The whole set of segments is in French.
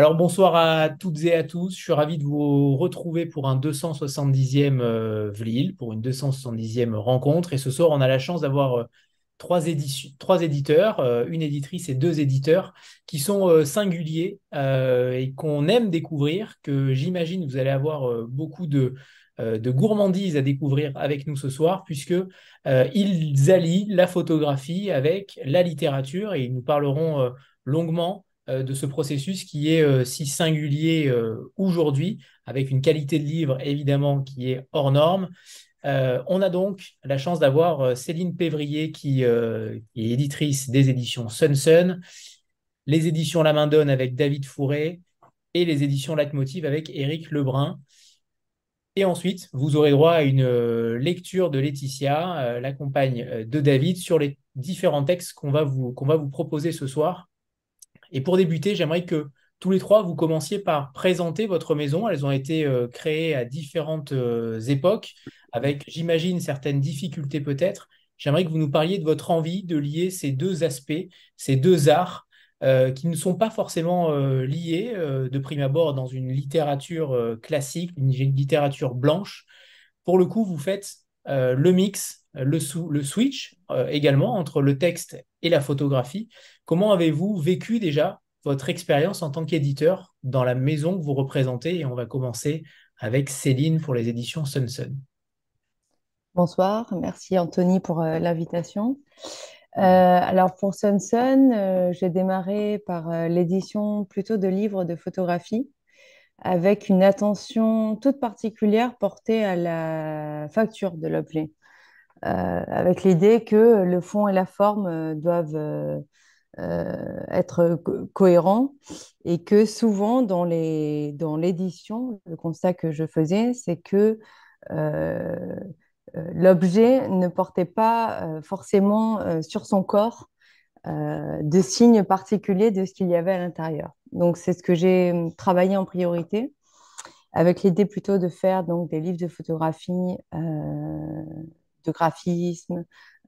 Alors bonsoir à toutes et à tous. Je suis ravi de vous retrouver pour un 270e euh, VLIL, pour une 270e rencontre. Et ce soir, on a la chance d'avoir euh, trois, éditeurs, euh, une éditrice et deux éditeurs qui sont singuliers et qu'on aime découvrir, que j'imagine vous allez avoir beaucoup de, de gourmandise à découvrir avec nous ce soir, puisque ils allient la photographie avec la littérature et ils nous parleront longuement de ce processus qui est euh, si singulier euh, aujourd'hui, avec une qualité de livre évidemment qui est hors norme. on a donc la chance d'avoir Céline Pévrier qui, est éditrice des éditions Sun Sun, les éditions La Main Donne avec David Fourré et les éditions Latmotiv avec Éric Lebrun. Et ensuite, vous aurez droit à une lecture de Laetitia, la compagne de David, sur les différents textes qu'on va, qu'on va vous proposer ce soir. Et pour débuter, j'aimerais que tous les trois, vous commenciez par présenter votre maison. Elles ont été euh, créées à différentes euh, époques, avec, j'imagine, certaines difficultés peut-être. J'aimerais que vous nous parliez de votre envie de lier ces deux aspects, ces deux arts, euh, qui ne sont pas forcément liés de prime abord dans une littérature classique, une littérature blanche. Pour le coup, vous faites le mix, le, le switch également entre le texte et la photographie. Comment avez-vous vécu déjà votre expérience en tant qu'éditeur dans la maison que vous représentez? Et on va commencer avec Céline pour les éditions Sun Bonsoir, merci Anthony pour euh, l'invitation. Euh, alors pour Sun euh, j'ai démarré par l'édition plutôt de livres de photographie avec une attention toute particulière portée à la facture de l'objet, avec l'idée que le fond et la forme doivent euh, être cohérent et que souvent dans les dans l'édition, le constat que je faisais, c'est que euh, euh, l'objet ne portait pas forcément sur son corps de signes particuliers de ce qu'il y avait à l'intérieur. Donc c'est ce que j'ai travaillé en priorité avec l'idée plutôt de faire donc des livres de photographie, de graphisme,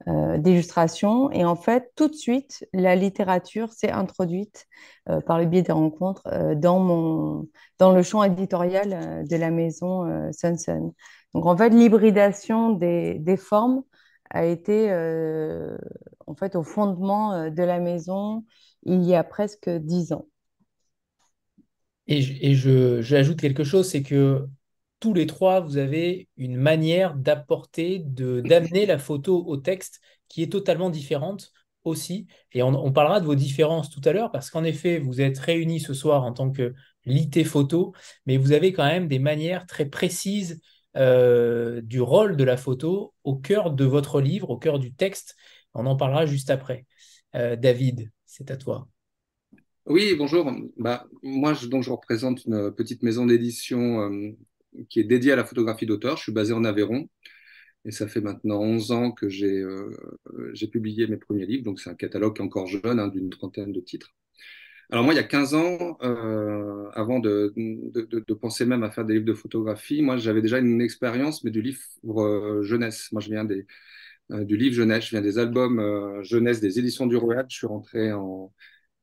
euh, d'illustration. Et en fait, tout de suite, la littérature s'est introduite euh, par le biais des rencontres euh, dans, mon, dans le champ éditorial de la maison Sun Sun. Donc en fait, l'hybridation des, des, formes a été en fait au fondement de la maison il y a presque dix ans. Et, et je, j'ajoute quelque chose, c'est que tous les trois, vous avez une manière d'apporter, d'amener la photo au texte qui est totalement différente aussi. Et on, parlera de vos différences tout à l'heure, parce qu'en effet, vous êtes réunis ce soir en tant que lité photo, mais vous avez quand même des manières très précises euh, du rôle de la photo au cœur de votre livre, au cœur du texte. On en parlera juste après. Euh, David, c'est à toi. Oui, bonjour. Bah, moi, je, donc, je représente une petite maison d'édition euh, qui est dédié à la photographie d'auteur. Je suis basé en Aveyron et ça fait maintenant 11 ans que j'ai euh, j'ai publié mes premiers livres. Donc c'est un catalogue encore jeune, hein, d'une trentaine de titres. Alors moi, il y a 15 ans, euh, avant de, penser même à faire des livres de photographie, moi j'avais déjà une expérience, mais du livre euh, jeunesse. Moi je viens des, du livre jeunesse, je viens des albums jeunesse des éditions du Royal. Je suis rentré en,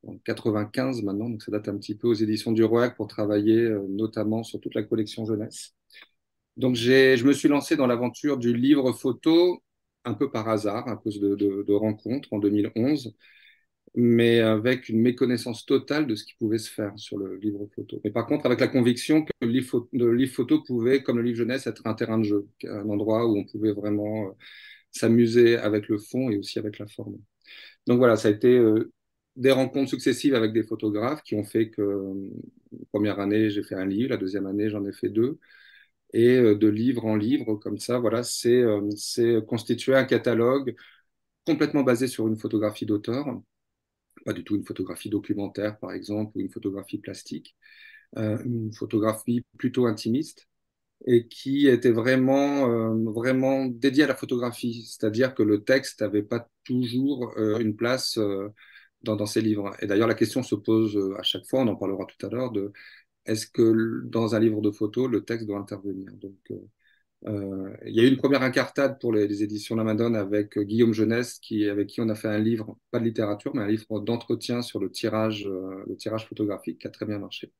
en 95 maintenant, donc ça date un petit peu aux éditions du ROAC pour travailler euh, notamment sur toute la collection jeunesse. Donc je me suis lancé dans l'aventure du livre photo un peu par hasard, à cause de, rencontres en 2011, mais avec une méconnaissance totale de ce qui pouvait se faire sur le livre photo. Mais par contre, avec la conviction que le livre, le livre photo pouvait, comme le livre jeunesse, être un terrain de jeu, un endroit où on pouvait vraiment euh, s'amuser avec le fond et aussi avec la forme. Donc voilà, ça a été euh, des rencontres successives avec des photographes qui ont fait que la première année, j'ai fait un livre, la deuxième année, j'en ai fait deux. Et euh, de livre en livre, comme ça, voilà, c'est euh, constituer un catalogue complètement basé sur une photographie d'auteur, pas du tout une photographie documentaire, par exemple, ou une photographie plastique, euh, une photographie plutôt intimiste et qui était vraiment, euh, vraiment dédiée à la photographie, c'est-à-dire que le texte n'avait pas toujours euh, une place dans, dans ces livres. Et d'ailleurs, la question se pose euh, à chaque fois, on en parlera tout à l'heure, de est-ce que dans un livre de photos, le texte doit intervenir? Donc, euh, Euh, il y a eu une première incartade pour les, éditions La Madone avec Guillaume Jeunesse, qui, avec qui on a fait un livre, pas de littérature, mais un livre d'entretien sur le tirage, le tirage photographique qui a très bien marché.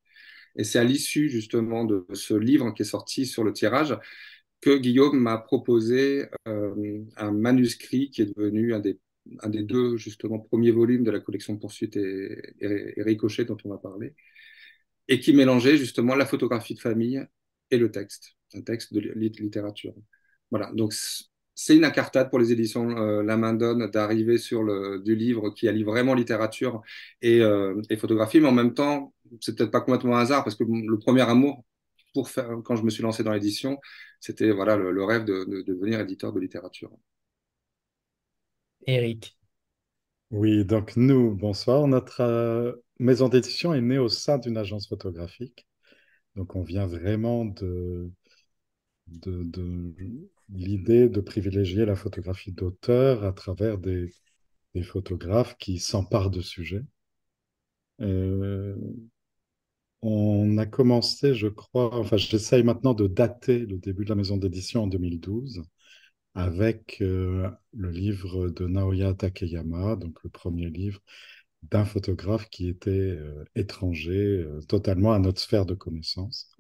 Et c'est à l'issue justement de ce livre qui est sorti sur le tirage que Guillaume m'a proposé un manuscrit qui est devenu un des un des deux justement premiers volumes de la collection Poursuite et, et, Ricochet dont on va parler, et qui mélangeait justement la photographie de famille et le texte, un texte de littérature. Voilà, donc c'est une incartade pour les éditions euh, La Main Donne d'arriver sur le du livre qui allie vraiment littérature et, euh, et photographie, mais en même temps, c'est peut-être pas complètement un hasard parce que le premier amour pour faire, quand je me suis lancé dans l'édition, c'était voilà le, rêve de, devenir éditeur de littérature. Eric. Oui, donc nous, bonsoir. Notre euh, maison d'édition est née au sein d'une agence photographique. Donc on vient vraiment de, de, l'idée de privilégier la photographie d'auteur à travers des, photographes qui s'emparent de sujets. Euh, on a commencé, je crois, enfin j'essaye maintenant de dater le début de la maison d'édition en 2012 avec euh, le livre de Naoya Takeyama, donc le premier livre d'un photographe qui était euh, étranger euh, totalement à notre sphère de connaissances.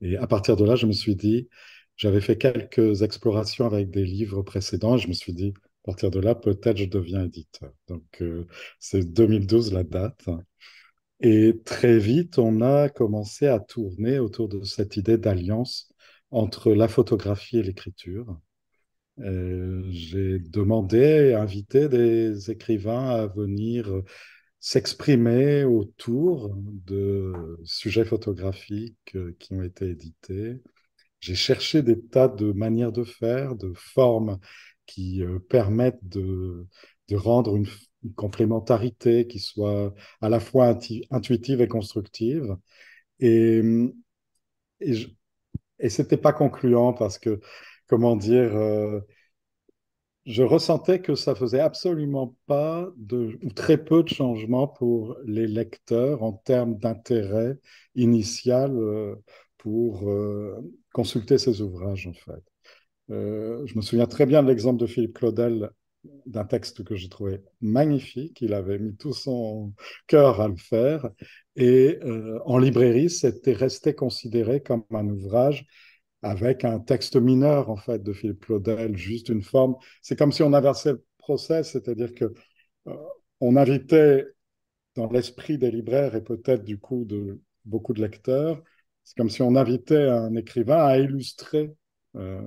Et à partir de là, je me suis dit, j'avais fait quelques explorations avec des livres précédents, et je me suis dit, à partir de là, peut-être je deviens éditeur. Donc, c'est 2012 la date. Et très vite, on a commencé à tourner autour de cette idée d'alliance entre la photographie et l'écriture. Euh, j'ai demandé, invité des écrivains à venir s'exprimer autour de sujets photographiques euh, qui ont été édités. J'ai cherché des tas de manières de faire, de formes qui euh, permettent de, de rendre une, complémentarité qui soit à la fois intuitive et constructive. Et, et, et c'était pas concluant parce que comment dire, euh, je ressentais que ça faisait absolument pas de, ou très peu de changements pour les lecteurs en termes d'intérêt initial euh, pour euh, consulter ces ouvrages, en fait. je me souviens très bien de l'exemple de Philippe Claudel d'un texte que j'ai trouvé magnifique. Il avait mis tout son cœur à le faire. Et en librairie, c'était resté considéré comme un ouvrage avec un texte mineur, en fait, de Philippe Claudel, juste une forme. C'est comme si on inversait le process, c'est-à-dire que euh, on invitait dans l'esprit des libraires et peut-être du coup de beaucoup de lecteurs, c'est comme si on invitait un écrivain à illustrer euh,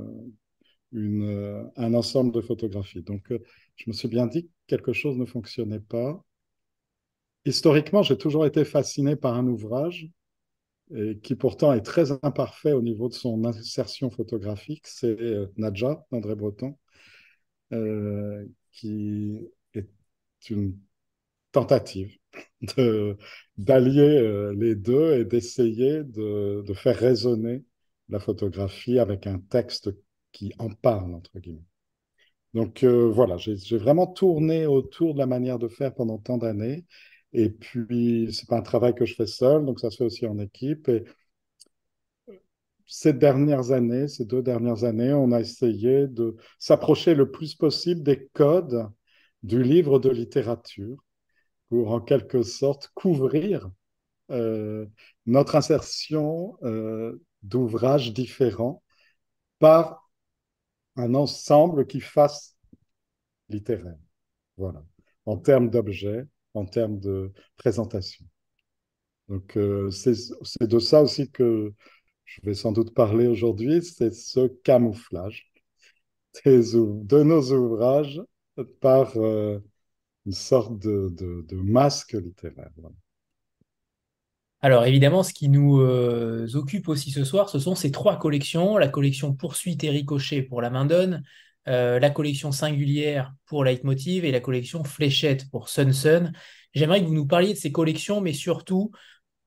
une, euh, un ensemble de photographies. Donc, je me suis bien dit que quelque chose ne fonctionnait pas. Historiquement, j'ai toujours été fasciné par un ouvrage et qui pourtant est très imparfait au niveau de son insertion photographique, c'est euh, Nadja d'André Breton, euh, qui est une tentative d'allier euh, les deux et d'essayer de, faire résonner la photographie avec un texte qui en parle, entre guillemets. Donc voilà, j'ai vraiment tourné autour de la manière de faire pendant tant d'années et puis, c'est pas un travail que je fais seul, donc ça se fait aussi en équipe. Et ces dernières années, ces deux dernières années, on a essayé de s'approcher le plus possible des codes du livre de littérature pour en quelque sorte couvrir euh, notre insertion euh, d'ouvrages différents par un ensemble qui fasse littéraire. Voilà. En termes d'objets, en termes de présentation. Donc, euh, c'est de ça aussi que je vais sans doute parler aujourd'hui, c'est ce camouflage de nos ouvrages par euh, une sorte de, de, masque littéraire. Alors évidemment, ce qui nous euh, occupe aussi ce soir, ce sont ces trois collections, la collection Poursuite et Ricochet pour la main donne, euh, la collection singulière pour Leitmotiv et la collection Fléchette pour Sun Sun. J'aimerais que vous nous parliez de ces collections, mais surtout,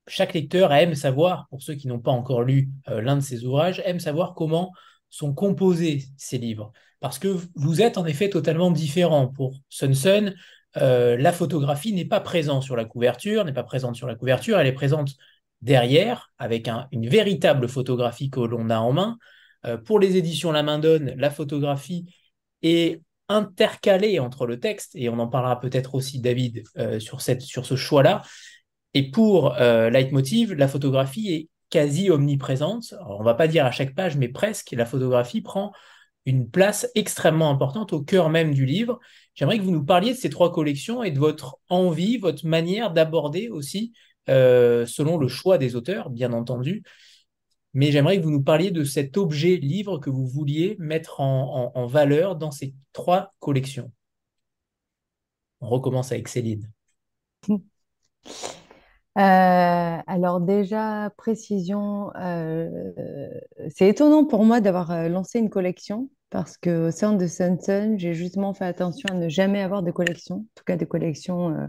chaque lecteur aime savoir, pour ceux qui n'ont pas encore lu euh, l'un de ces ouvrages, aime savoir comment sont composés ces livres. Parce que vous êtes en effet totalement différent. Pour Sun Sun, euh, la photographie n'est pas présente sur la couverture, n'est pas présente sur la couverture, elle est présente derrière, avec une véritable photographie que l'on a en main. Pour les éditions La Main Donne, la photographie est intercalée entre le texte, et on en parlera peut-être aussi, David, sur, cette, sur ce choix-là. Et pour Leitmotiv, la photographie est quasi omniprésente. on ne va pas dire à chaque page, mais presque. La photographie prend une place extrêmement importante au cœur même du livre. J'aimerais que vous nous parliez de ces trois collections et de votre envie, votre manière d'aborder aussi, euh, selon le choix des auteurs, bien entendu. Mais j'aimerais que vous nous parliez de cet objet livre que vous vouliez mettre en valeur dans ces trois collections. On recommence avec Céline. Euh, alors déjà, précision, euh, c'est étonnant pour moi d'avoir euh, lancé une collection parce que au sein de Sunsun, j'ai justement fait attention à ne jamais avoir de collection, en tout cas de collection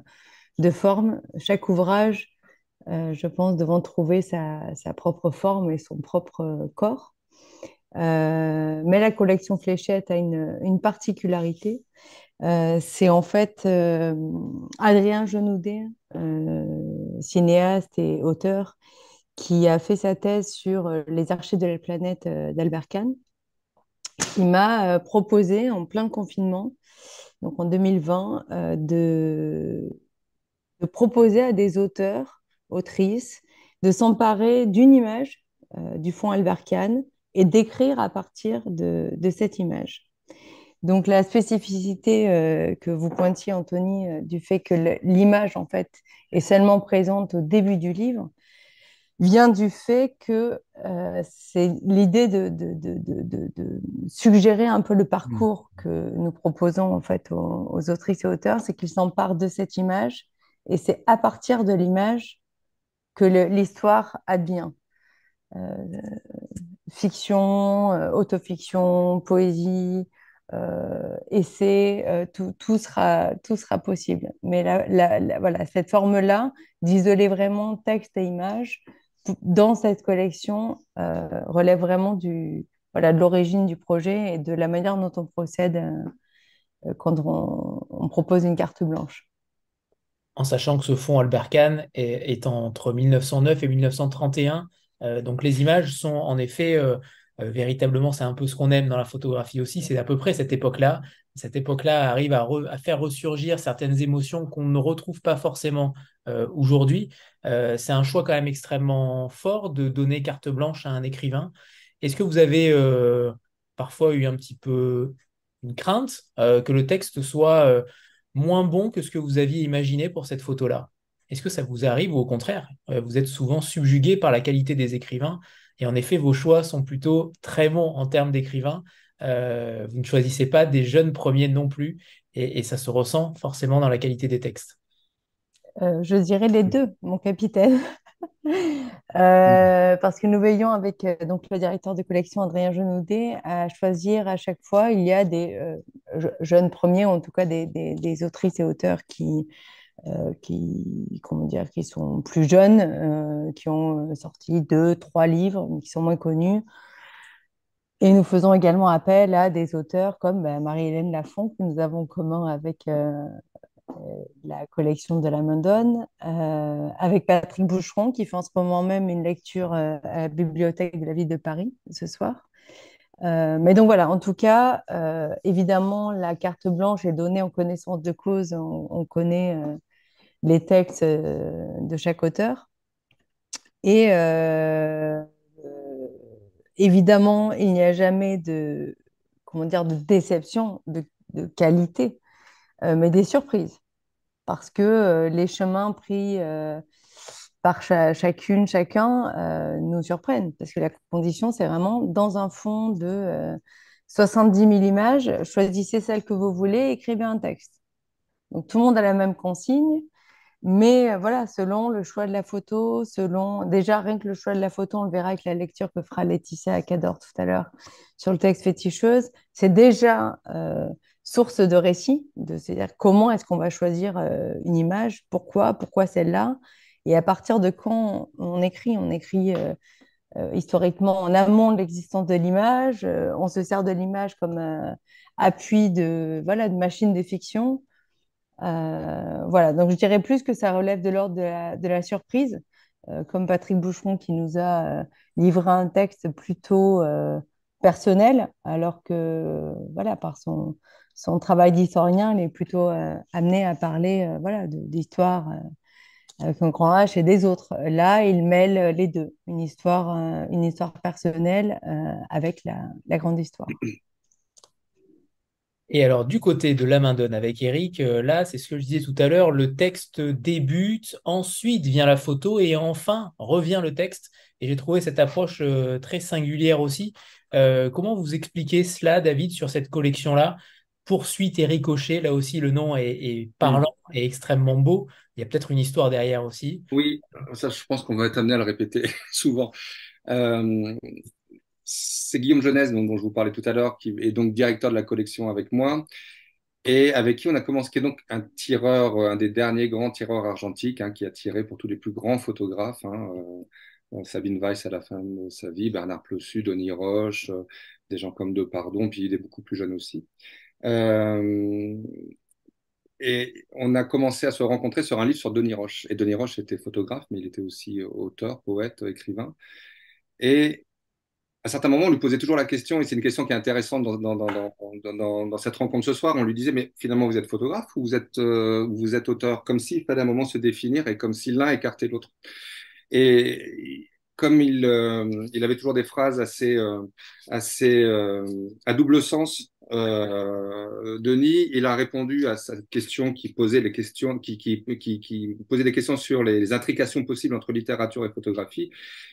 de forme. Chaque ouvrage, je pense, devant trouver sa, propre forme et son propre corps. mais la collection Fléchette a une, une particularité, euh, c'est en fait euh, Adrien Genoudet, euh, cinéaste et auteur, qui a fait sa thèse sur les archives de la planète d'Albert Kahn. Il m'a proposé en plein confinement, donc en 2020, de, de, proposer à des auteurs, autrices, de s'emparer d'une image du fond Albert Kahn et d'écrire à partir de, cette image. Donc la spécificité euh, que vous pointiez, Anthony, euh, du fait que l'image, en fait, est seulement présente au début du livre, vient du fait que euh, c'est l'idée de, suggérer un peu le parcours que nous proposons, en fait, aux, autrices et auteurs, c'est qu'ils s'emparent de cette image, et c'est à partir de l'image que l'histoire advient. fiction, autofiction, poésie, euh, c'est euh, tout, tout, sera, tout sera possible. Mais la, voilà, cette forme-là, d'isoler vraiment texte et image, dans cette collection, euh, relève vraiment du, voilà, de l'origine du projet et de la manière dont on procède quand on, propose une carte blanche. En sachant que ce fonds Albert Kahn est, entre 1909 et 1931, donc les images sont en effet euh, véritablement, c'est un peu ce qu'on aime dans la photographie aussi. C'est à peu près cette époque-là. Cette époque-là arrive à, faire ressurgir certaines émotions qu'on ne retrouve pas forcément euh, aujourd'hui. Euh, c'est un choix quand même extrêmement fort de donner carte blanche à un écrivain. Est-ce que vous avez parfois eu un petit peu une crainte que le texte soit moins bon que ce que vous aviez imaginé pour cette photo-là Est-ce que ça vous arrive ou au contraire, vous êtes souvent subjugué par la qualité des écrivains et en effet, vos choix sont plutôt très bons en termes d'écrivains. Euh, vous ne choisissez pas des jeunes premiers non plus, et, ça se ressent forcément dans la qualité des textes. Euh, je dirais les deux, mon capitaine. Euh, parce que nous veillons avec donc le directeur de collection Adrien Genoudet à choisir à chaque fois. Il y a des jeunes premiers, en tout cas des, des autrices et auteurs qui, euh, qui, comment dire, qui sont plus jeunes, euh, qui ont euh, sorti deux, trois livres, mais qui sont moins connus. Et nous faisons également appel à des auteurs comme bah, Marie-Hélène Lafont, que nous avons en commun avec la collection de la Mandonne, avec Patrick Boucheron, qui fait en ce moment même une lecture à la bibliothèque de la ville de Paris ce soir. mais donc voilà, en tout cas, évidemment, la carte blanche est donnée en connaissance de cause. On, connaît les textes euh, de chaque auteur. Et euh, évidemment, il n'y a jamais de, comment dire, de déception, de, qualité, euh, mais des surprises. Parce que les chemins pris par chacune, chacun nous surprennent. Parce que la condition, c'est vraiment dans un fond de 70 000 images, choisissez celle que vous voulez, écrivez un texte. Donc tout le monde a la même consigne. Mais euh, voilà, selon le choix de la photo, selon déjà rien que le choix de la photo, on le verra avec la lecture que fera Laetitia Acador tout à l'heure sur le texte féticheuse, c'est déjà euh, source de récit, de c'est-à-dire comment est-ce qu'on va choisir euh, une image, pourquoi, pourquoi celle-là, et à partir de quand on, écrit, on écrit historiquement en amont de l'existence de l'image, on se sert de l'image comme appui de voilà de machine de fiction. Euh, voilà, donc je dirais plus que ça relève de l'ordre de la, surprise, euh, comme Patrick Boucheron qui nous a euh, livré un texte plutôt personnel, alors que, voilà, par son, son travail d'historien, il est plutôt amené à parler voilà, d'histoire avec un grand H et des autres. Là, il mêle les deux, une histoire, une histoire personnelle avec la, grande histoire. Et alors, du côté de la main donne avec Eric, euh, là, c'est ce que je disais tout à l'heure, le texte débute, ensuite vient la photo et enfin revient le texte. Et j'ai trouvé cette approche euh, très singulière aussi. Euh, comment vous expliquez cela, David, sur cette collection-là? Poursuite et ricochet, là aussi, le nom est, parlant et extrêmement beau. Il y a peut-être une histoire derrière aussi. Oui, ça, je pense qu'on va être amené à le répéter souvent c'est Guillaume Jeunesse, dont, je vous parlais tout à l'heure, qui est donc directeur de la collection avec moi, et avec qui on a commencé, qui est donc un tireur, un des derniers grands tireurs argentiques, hein, qui a tiré pour tous les plus grands photographes. Hein, euh, euh, Sabine Weiss à la fin de sa vie, Bernard Plossu, Denis Roche, euh, des gens comme De Pardon, puis il est beaucoup plus jeune aussi. Et on a commencé à se rencontrer sur un livre sur Denis Roche. Et Denis Roche était photographe, mais il était aussi auteur, poète, écrivain. Et à certains moments, on lui posait toujours la question, et c'est une question qui est intéressante dans, cette rencontre ce soir. On lui disait, mais finalement, vous êtes photographe ou vous êtes, euh, vous êtes auteur? Comme s'il fallait un moment se définir et comme si l'un écartait l'autre. Et comme il, euh, il avait toujours des phrases assez, euh, assez à double sens, Denis, il a répondu à cette question qui posait les questions, qui posait des questions sur les, les intrications possibles entre littérature et photographie.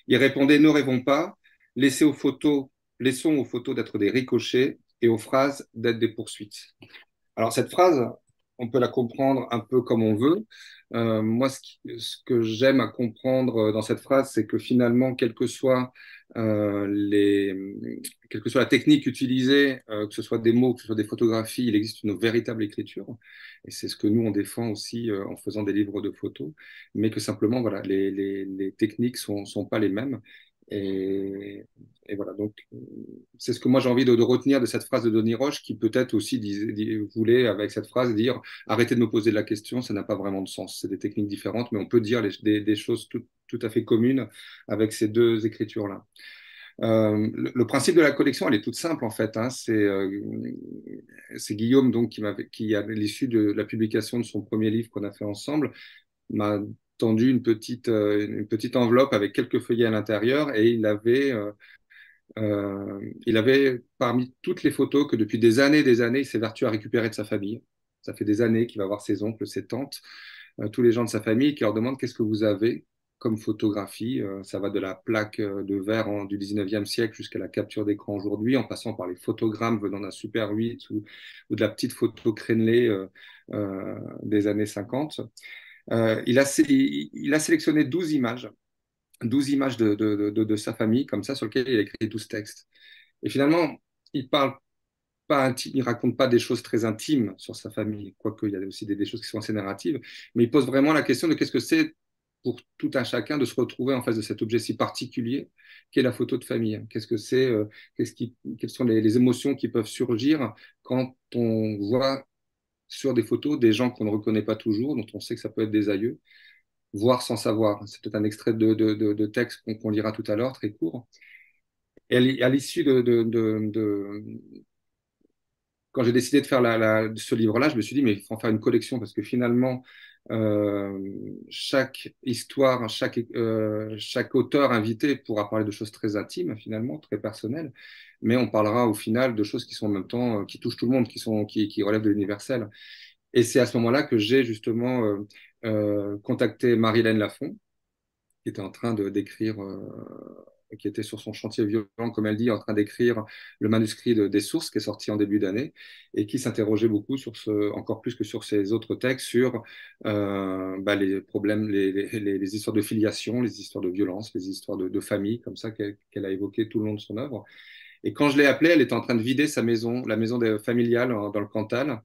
Il répondait, ne rêvons pas Laissez aux photos, laissons aux photos d'être des ricochets et aux phrases d'être des poursuites. Alors cette phrase, on peut la comprendre un peu comme on veut. Euh, moi, ce, que j'aime à comprendre dans cette phrase, c'est que finalement, quelle que soit euh, les, quelle que soit la technique utilisée, euh, que ce soit des mots, que ce soit des photographies, il existe une véritable écriture. Et c'est ce que nous on défend aussi en faisant des livres de photos, mais que simplement, voilà, les, les, les techniques sont, sont pas les mêmes. Et, voilà, donc c'est ce que moi j'ai envie de, retenir de cette phrase de Denis Roche, qui peut-être aussi voulait, avec cette phrase, dire arrêtez de me poser la question, ça n'a pas vraiment de sens. C'est des techniques différentes, mais on peut dire des, choses tout, à fait communes avec ces deux écritures-là. Euh, le, principe de la collection, elle est toute simple en fait. Hein. Euh, c'est Guillaume donc qui, qui à l'issue de la publication de son premier livre qu'on a fait ensemble, m'a tendu une petite, euh, une petite enveloppe avec quelques feuillets à l'intérieur et il avait, euh, euh, il avait parmi toutes les photos que depuis des années des années, il s'évertue à récupérer de sa famille. Ça fait des années qu'il va voir ses oncles, ses tantes, tous les gens de sa famille qui leur demandent qu'est-ce que vous avez comme photographie. ça va de la plaque de verre du 19e siècle jusqu'à la capture d'écran aujourd'hui, en passant par les photogrammes venant d'un Super 8 ou, ou, de la petite photo crénelée des années 50. Euh, il, a, sélectionné 12 images, 12 images de, sa famille, comme ça, sur lesquelles il a écrit 12 textes. Et finalement, il parle pas il raconte pas des choses très intimes sur sa famille, quoique il y a aussi des, choses qui sont assez narratives, mais il pose vraiment la question de qu'est-ce que c'est pour tout un chacun de se retrouver en face de cet objet si particulier qu'est la photo de famille. Qu'est-ce que c'est, euh, qui, quelles sont les, émotions qui peuvent surgir quand on voit sur des photos des gens qu'on ne reconnaît pas toujours, dont on sait que ça peut être des aïeux, voire sans savoir. C'est peut-être un extrait de, de, texte qu'on lira tout à l'heure, très court. Et à l'issue de, quand j'ai décidé de faire la, ce livre-là, je me suis dit, mais il faut en faire une collection parce que finalement, euh, chaque histoire, chaque, euh, chaque auteur invité pourra parler de choses très intimes, finalement, très personnelles mais on parlera au final de choses qui sont en même temps, euh, qui touchent tout le monde, qui, sont, qui, qui relèvent de l'universel. Et c'est à ce moment-là que j'ai justement euh, contacté Marie-Hélène Lafont, qui était en train de d'écrire, qui était sur son chantier violent, comme elle dit, en train d'écrire le manuscrit de, des sources qui est sorti en début d'année et qui s'interrogeait beaucoup sur ce, encore plus que sur ses autres textes, sur euh, bah, les problèmes, les, histoires de filiation, les histoires de violence, les histoires de, de famille, comme ça qu'elle a évoqué tout le long de son œuvre. Et quand je l'ai appelée, elle était en train de vider sa maison, la maison familiale dans le Cantal,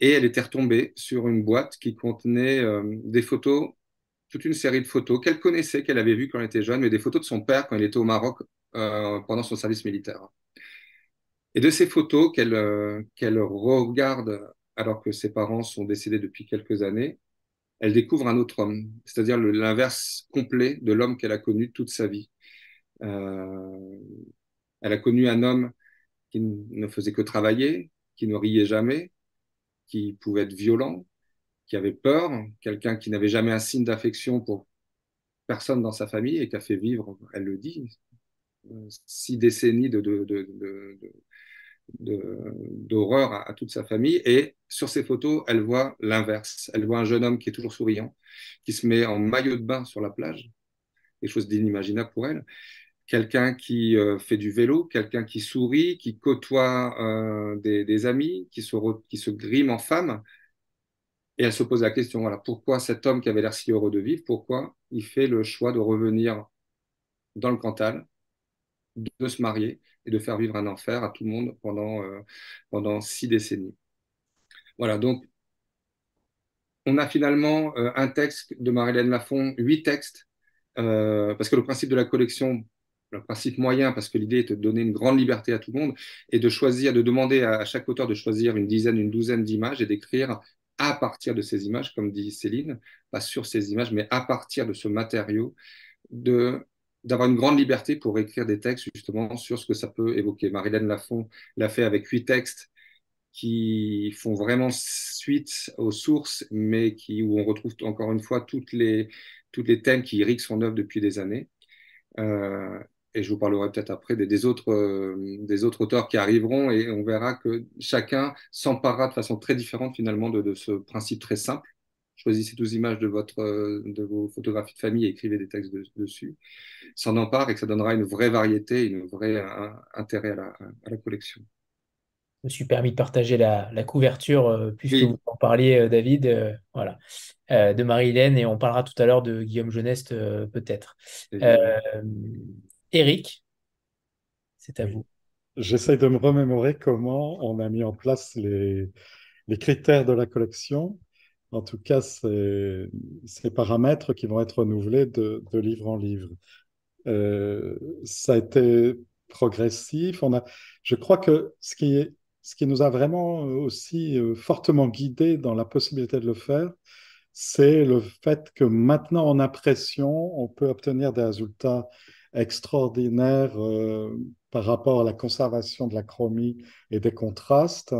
et elle était retombée sur une boîte qui contenait euh, des photos, toute une série de photos qu'elle connaissait, qu'elle avait vues quand elle était jeune, mais des photos de son père quand il était au Maroc euh, pendant son service militaire. Et de ces photos qu'elle euh, qu'elle regarde alors que ses parents sont décédés depuis quelques années, elle découvre un autre homme, c'est-à-dire l'inverse complet de l'homme qu'elle a connu toute sa vie. Euh, Elle a connu un homme qui ne faisait que travailler, qui ne riait jamais, qui pouvait être violent, qui avait peur, quelqu'un qui n'avait jamais un signe d'affection pour personne dans sa famille et qui a fait vivre, elle le dit, six décennies de, d'horreur à, toute sa famille. Et sur ces photos, elle voit l'inverse. Elle voit un jeune homme qui est toujours souriant, qui se met en maillot de bain sur la plage, quelque chose d'inimaginable pour elle. Quelqu'un qui euh, fait du vélo, quelqu'un qui sourit, qui côtoie euh, des, des, amis, qui se, qui se grime en femme. Et elle se pose la question, voilà, pourquoi cet homme qui avait l'air si heureux de vivre, pourquoi il fait le choix de revenir dans le Cantal, de se marier et de faire vivre un enfer à tout le monde pendant, euh, six décennies. Voilà, donc on a finalement euh, un texte de Marie-Hélène Lafont, huit textes, euh, parce que le principe de la collection, le principe moyen, parce que l'idée est de donner une grande liberté à tout le monde, et de choisir, de demander à chaque auteur de choisir une dizaine, une douzaine d'images et d'écrire à partir de ces images, comme dit Céline, pas sur ces images, mais à partir de ce matériau, de d'avoir une grande liberté pour écrire des textes justement sur ce que ça peut évoquer. Marilène Lafont l'a fait avec huit textes qui font vraiment suite aux sources, mais qui, où on retrouve encore une fois toutes les, toutes les thèmes qui irriguent son œuvre depuis des années. Euh, et je vous parlerai peut-être après des, des autres, euh, des autres auteurs qui arriveront et on verra que chacun s'emparera de façon très différente finalement de, de ce principe très simple choisissez 12 images de, votre, euh, de vos photographies de famille et écrivez des textes de, dessus, s'en empare et que ça donnera une vraie variété, une vraie un, intérêt à la, à la, collection. Je me suis permis de partager la, la couverture, euh, puisque oui. vous en parliez, euh, David, euh, voilà, de Marie-Hélène, et on parlera tout à l'heure de Guillaume Jeuneste, peut-être. Eric, c'est à vous. J'essaie de me remémorer comment on a mis en place les, les critères de la collection. En tout cas, c'est ces paramètres qui vont être renouvelés de, de livre en livre. Euh, ça a été progressif. On a, je crois que ce qui, est, ce qui nous a vraiment aussi euh, fortement guidé dans la possibilité de le faire, c'est le fait que maintenant en impression, on peut obtenir des résultats extraordinaires euh, par rapport à la conservation de la chromie et des contrastes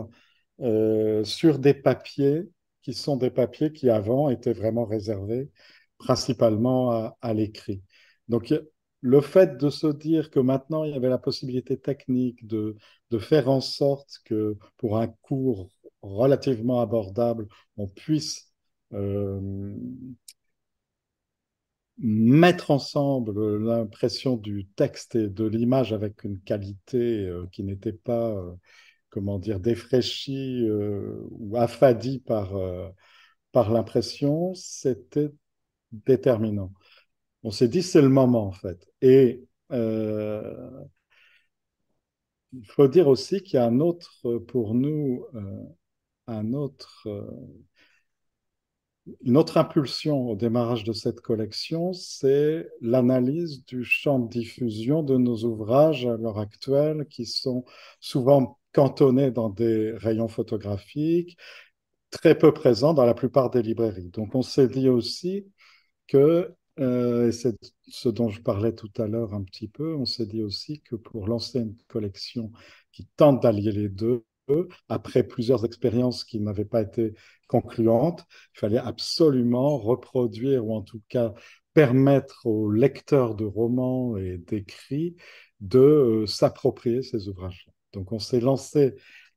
euh, sur des papiers qui sont des papiers qui avant étaient vraiment réservés principalement à, à l'écrit. Donc le fait de se dire que maintenant il y avait la possibilité technique de, de faire en sorte que pour un cours relativement abordable, on puisse euh, mettre ensemble l'impression du texte et de l'image avec une qualité euh, qui n'était pas euh, comment dire, défraîchi euh, ou affadi par, par l'impression, c'était déterminant. On s'est dit, c'est le moment, en fait. Et il faut dire aussi qu'il y a un autre, pour nous, un autre, une autre impulsion au démarrage de cette collection, c'est l'analyse du champ de diffusion de nos ouvrages à l'heure actuelle, qui sont souvent cantonnés dans des rayons photographiques, très peu présents dans la plupart des librairies. Donc on s'est dit aussi que, euh, et c'est ce dont je parlais tout à l'heure un petit peu, on s'est dit aussi que pour lancer une collection qui tente d'allier les deux, après plusieurs expériences qui n'avaient pas été concluantes, il fallait absolument reproduire ou en tout cas permettre aux lecteurs de romans et d'écrits de euh, s'approprier ces ouvrages. Donc on s'est lancé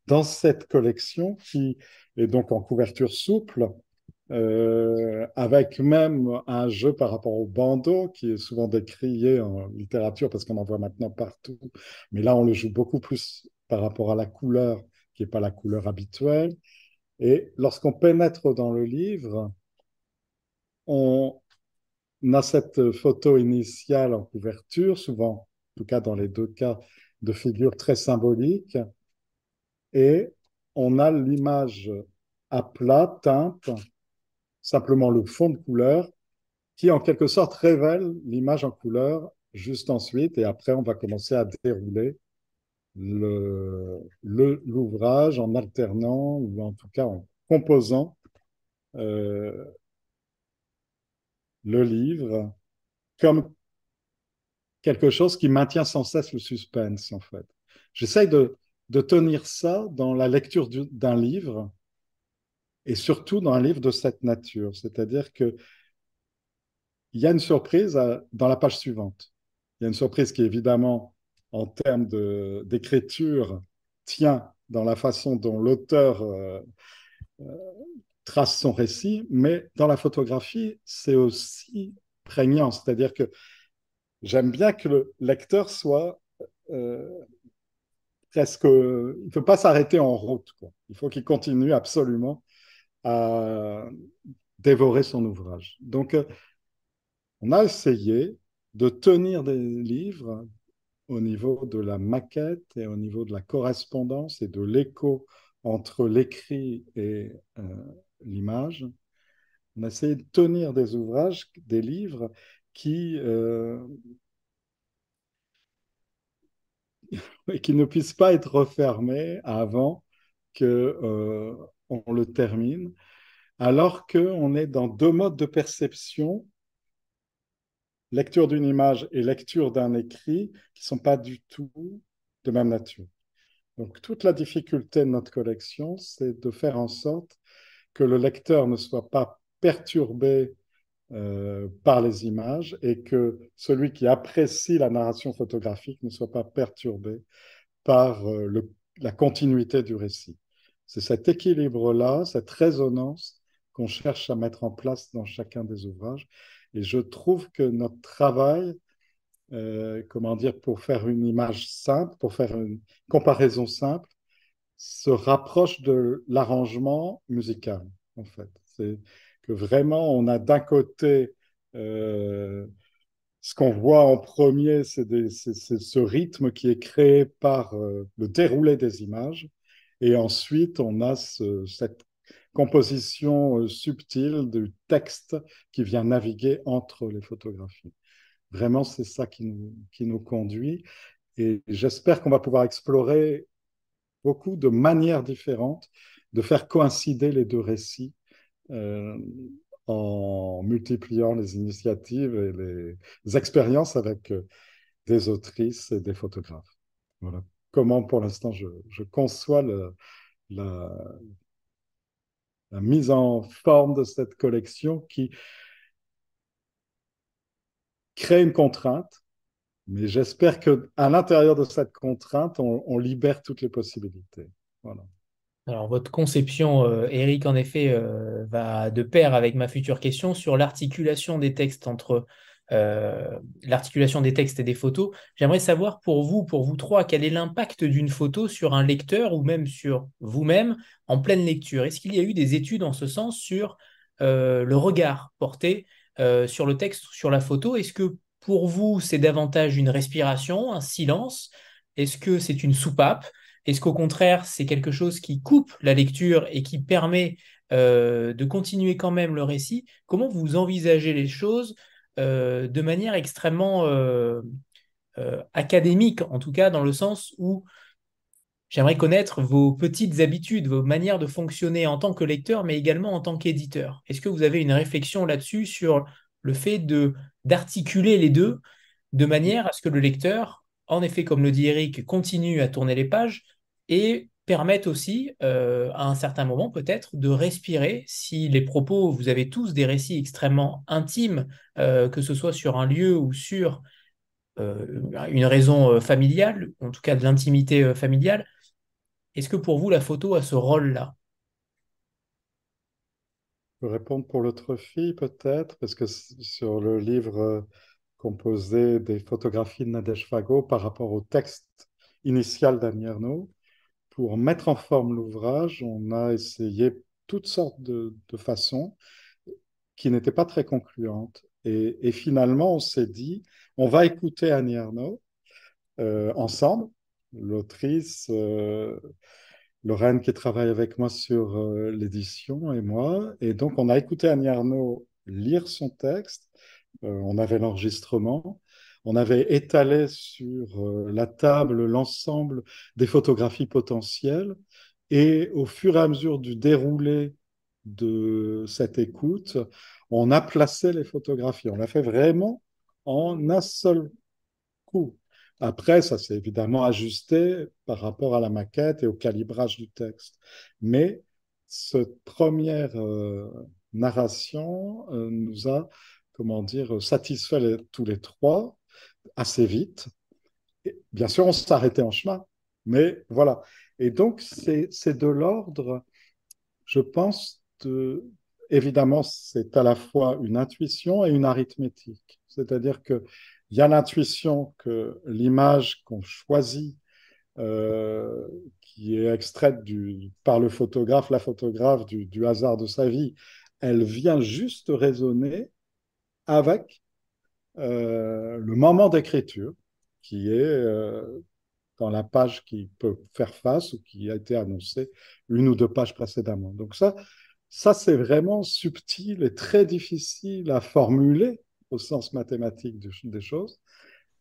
dans cette collection qui est donc en couverture souple, euh, avec même un jeu par rapport au bandeau qui est souvent décrié en littérature parce qu'on en voit maintenant partout. Mais là, on le joue beaucoup plus par rapport à la couleur qui n'est pas la couleur habituelle. Et lorsqu'on pénètre dans le livre, on a cette photo initiale en couverture, souvent, en tout cas dans les deux cas, de figures très symboliques et on a l'image à plat, teinte, simplement le fond de couleur qui en quelque sorte révèle l'image en couleur juste ensuite et après on va commencer à dérouler l'ouvrage en alternant ou en tout cas en composant euh, le livre comme quelque chose qui maintient sans cesse le suspense, en fait. J'essaye de, de tenir ça dans la lecture d'un livre et surtout dans un livre de cette nature. C'est-à-dire que il y a une surprise dans la page suivante. Il y a une surprise qui, évidemment, en termes d'écriture, tient dans la façon dont l'auteur euh, euh, trace son récit, mais dans la photographie, c'est aussi prégnant. C'est-à-dire que j'aime bien que le lecteur soit euh, presque... Il ne peut pas s'arrêter en route. Il faut qu'il continue absolument à dévorer son ouvrage. Donc, on a essayé de tenir des livres au niveau de la maquette et au niveau de la correspondance et de l'écho entre l'écrit et euh, l'image. On a essayé de tenir des ouvrages, des livres qui, euh, qui ne puissent pas être refermés avant qu'on euh, on le termine, alors qu'on est dans deux modes de perception lecture d'une image et lecture d'un écrit qui ne sont pas du tout de même nature. Donc toute la difficulté de notre collection, c'est de faire en sorte que le lecteur ne soit pas perturbé euh, par les images et que celui qui apprécie la narration photographique ne soit pas perturbé par euh, la continuité du récit. C'est cet équilibre-là, cette résonance qu'on cherche à mettre en place dans chacun des ouvrages. Et je trouve que notre travail, euh, comment dire, pour faire une image simple, pour faire une comparaison simple, se rapproche de l'arrangement musical, en fait. C'est que vraiment, on a d'un côté euh, ce qu'on voit en premier, c'est ce rythme qui est créé par euh, le déroulé des images. Et ensuite, on a ce, cette composition euh, subtile du texte qui vient naviguer entre les photographies. Vraiment, c'est ça qui nous, qui nous conduit. Et j'espère qu'on va pouvoir explorer beaucoup de manières différentes de faire coïncider les deux récits euh, en multipliant les initiatives et les expériences avec euh, des autrices et des photographes. Voilà comment pour l'instant je, conçois le, la, la mise en forme de cette collection qui crée une contrainte, mais j'espère qu'à l'intérieur de cette contrainte, on, libère toutes les possibilités. Alors, votre conception, euh, Eric, en effet, euh, va de pair avec ma future question sur l'articulation des textes entre euh, l'articulation des textes et des photos. J'aimerais savoir pour vous, pour vous trois, quel est l'impact d'une photo sur un lecteur ou même sur vous-même en pleine lecture? Est-ce qu'il y a eu des études en ce sens sur euh, le regard porté euh, sur le texte ou sur la photo? Est-ce que pour vous, c'est davantage une respiration, un silence? Est-ce que c'est une soupape? Est-ce qu'au contraire, c'est quelque chose qui coupe la lecture et qui permet de continuer quand même le récit? Comment vous envisagez les choses de manière extrêmement euh, euh, académique, en tout cas dans le sens où j'aimerais connaître vos petites habitudes, vos manières de fonctionner en tant que lecteur, mais également en tant qu'éditeur. Est-ce que vous avez une réflexion là-dessus sur le fait d'articuler les deux de manière à ce que le lecteur, en effet, comme le dit Eric, continue à tourner les pages et permettent aussi, euh, à un certain moment peut-être, de respirer si les propos, vous avez tous des récits extrêmement intimes, euh, que ce soit sur un lieu ou sur euh, une raison familiale, en tout cas de l'intimité familiale. Est-ce que pour vous, la photo a ce rôle-là? Je peux répondre pour l'autre fille peut-être, parce que sur le livre composé des photographies de Nadège Fago par rapport au texte initial d'Annie pour mettre en forme l'ouvrage, on a essayé toutes sortes de, façons qui n'étaient pas très concluantes. Et, finalement, on s'est dit, on va écouter Annie Arnaud euh, ensemble, l'autrice euh, Lorraine qui travaille avec moi sur euh, l'édition et moi. Et donc, on a écouté Annie Arnaud lire son texte. on avait l'enregistrement on avait étalé sur euh, la table l'ensemble des photographies potentielles et au fur et à mesure du déroulé de cette écoute, on a placé les photographies. On l'a fait vraiment en un seul beaucoup. Après, ça s'est évidemment ajusté par rapport à la maquette et au calibrage du texte. Mais cette première euh, narration euh, nous a, comment dire, satisfait tous les trois assez vite. bien sûr, on arrêté en chemin, mais voilà. Et donc, c'est de l'ordre, je pense, de, évidemment, c'est à la fois une intuition et une arithmétique. C'est-à-dire qu'il y a l'intuition que l'image qu'on choisit, euh, qui est extraite par le photographe, la photographe du, du, hasard de sa vie, elle vient juste résonner avec le moment d'écriture qui est euh, dans la page qui peut faire face ou qui a été annoncée une ou deux pages précédemment. Donc ça, ça, c'est vraiment subtil et très difficile à formuler au sens mathématique des choses,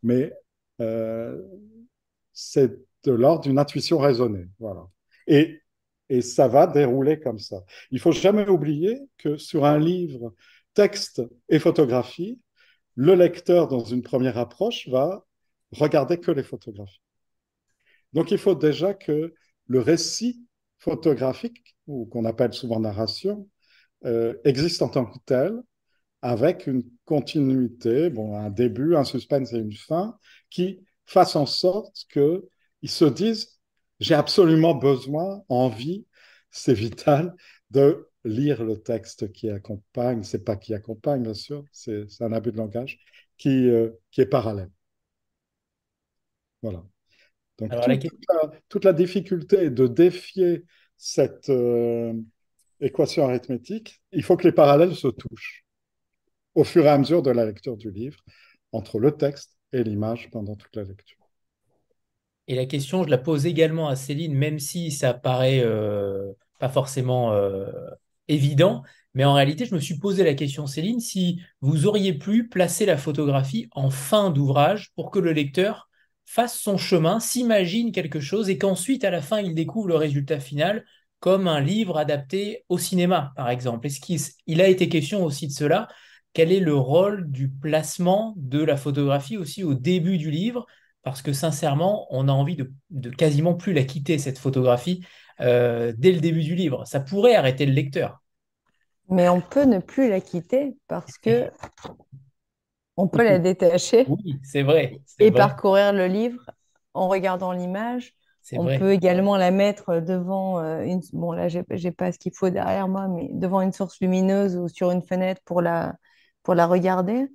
mais euh, c'est de l'ordre d'une intuition raisonnée. Voilà. Et, et ça va dérouler comme ça. Il faut jamais oublier que sur un livre, texte et photographie, le lecteur, dans une première approche, va regarder que les photographies. Donc il faut déjà que le récit photographique, ou qu'on appelle souvent narration, euh, existe en tant que tel, avec une continuité, bon, un début, un suspense et une fin, qui fassent en sorte qu'ils se disent, j'ai absolument besoin, envie, c'est vital, de lire le texte qui accompagne, c'est pas qui accompagne, bien sûr, c'est un abus de langage, qui, euh, qui est parallèle. Voilà. Donc, toute, la, difficulté est de défier cette euh, équation arithmétique. Il faut que les parallèles se touchent au fur et à mesure de la lecture du livre, entre le texte et l'image pendant toute la lecture. Et la question, je la pose également à Céline, même si ça paraît euh, pas forcément euh, évident, mais en réalité, je me suis posé la question, Céline, si vous auriez pu placer la photographie en fin d'ouvrage pour que le lecteur fasse son chemin, s'imagine quelque chose et qu'ensuite, à la fin, il découvre le résultat final comme un livre adapté au cinéma, par exemple. Est-ce qu'il a été question aussi de cela? Quel est le rôle du placement de la photographie aussi au début du livre? Parce que sincèrement, on a envie de, quasiment plus la quitter, cette photographie, euh, dès le début du livre. Ça pourrait arrêter le lecteur. Mais on peut ne plus la quitter parce que on peut la détacher. Oui, c'est vrai. Et parcourir le livre en regardant l'image. On peut également la mettre devant euh, une. Bon, là, pas ce qu'il faut derrière moi, mais devant une source lumineuse ou sur une fenêtre pour la, pour la regarder.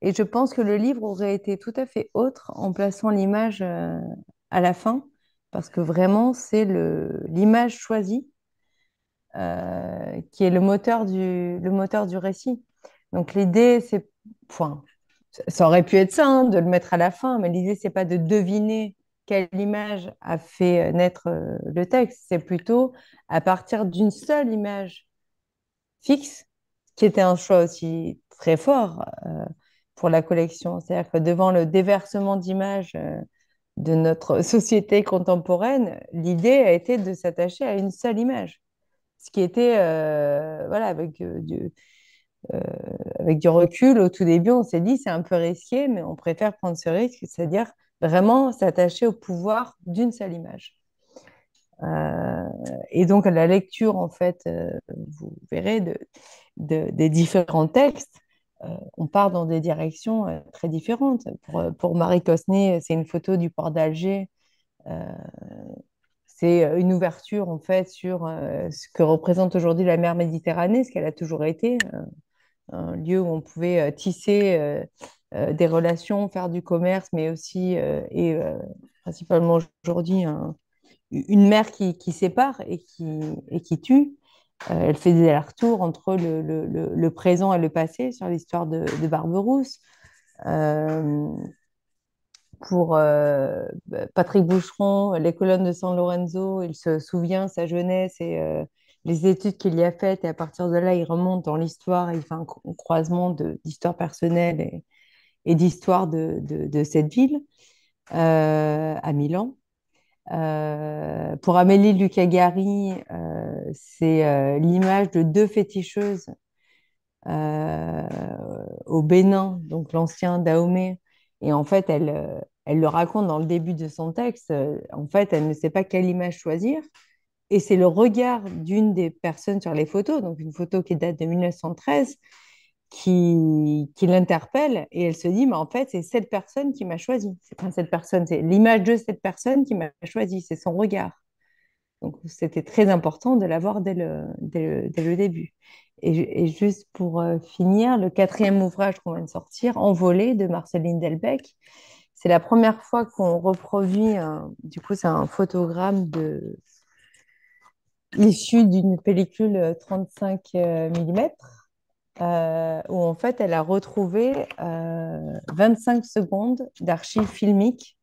Et je pense que le livre aurait été tout à fait autre en plaçant l'image euh, à la fin, parce que vraiment, c'est l'image choisie euh, qui est le moteur du, le moteur du récit. Donc l'idée, c'est. Point ça aurait pu être ça, hein, de le mettre à la fin, mais l'idée, c'est pas de deviner quelle image a fait naître euh, le texte, c'est plutôt à partir d'une seule image fixe, qui était un choix aussi très fort euh, pour la collection. C'est-à-dire que devant le déversement d'images de notre société contemporaine, l'idée a été de s'attacher à une seule image. Ce qui était, voilà, avec du, euh, avec du recul, au tout début, on s'est dit c'est un peu risqué, mais on préfère prendre ce risque, c'est-à-dire vraiment s'attacher au pouvoir d'une seule image. Euh, et donc, à la lecture, en fait, euh, vous verrez de, des différents textes, on part dans des directions très différentes. Pour, pour Marie Cosnay, c'est une photo du port d'Alger. c'est une ouverture, en fait, sur ce que représente aujourd'hui la mer Méditerranée, ce qu'elle a toujours été un lieu où on pouvait euh, tisser euh, euh, des relations, faire du commerce, mais aussi, et principalement aujourd'hui, une mer qui, sépare et qui tue. Elle fait des allers-retours entre le, le, le, présent et le passé sur l'histoire de, de, Barberousse. pour Patrick Boucheron, les colonnes de San Lorenzo, il se souvient sa jeunesse et les études qu'il y a faites, et à partir de là, il remonte dans l'histoire, il fait un, croisement d'histoire personnelle et, et d'histoire de, de, cette ville euh, à Milan. Euh, pour Amélie Lucagari, euh, c'est l'image de deux féticheuses au Bénin, donc l'ancien Dahomey, Et en fait, elle, elle le raconte dans le début de son texte. En fait, elle ne sait pas quelle image choisir. Et c'est le regard d'une des personnes sur les photos, donc une photo qui date de 1913, qui, l'interpelle et elle se dit, mais en fait, c'est cette personne qui m'a choisi. C'est cette personne, c'est l'image de cette personne qui m'a choisi, c'est son regard. Donc, c'était très important de l'avoir dès le, dès, le, début. Et, juste pour euh, finir, le quatrième ouvrage qu'on vient de sortir, Envolé de Marceline Delbecq, c'est la première fois qu'on reproduit, du coup, c'est un photogramme de, issu d'une pellicule 35 mm euh, où en fait elle a retrouvé 25 euh, secondes d'archives filmiques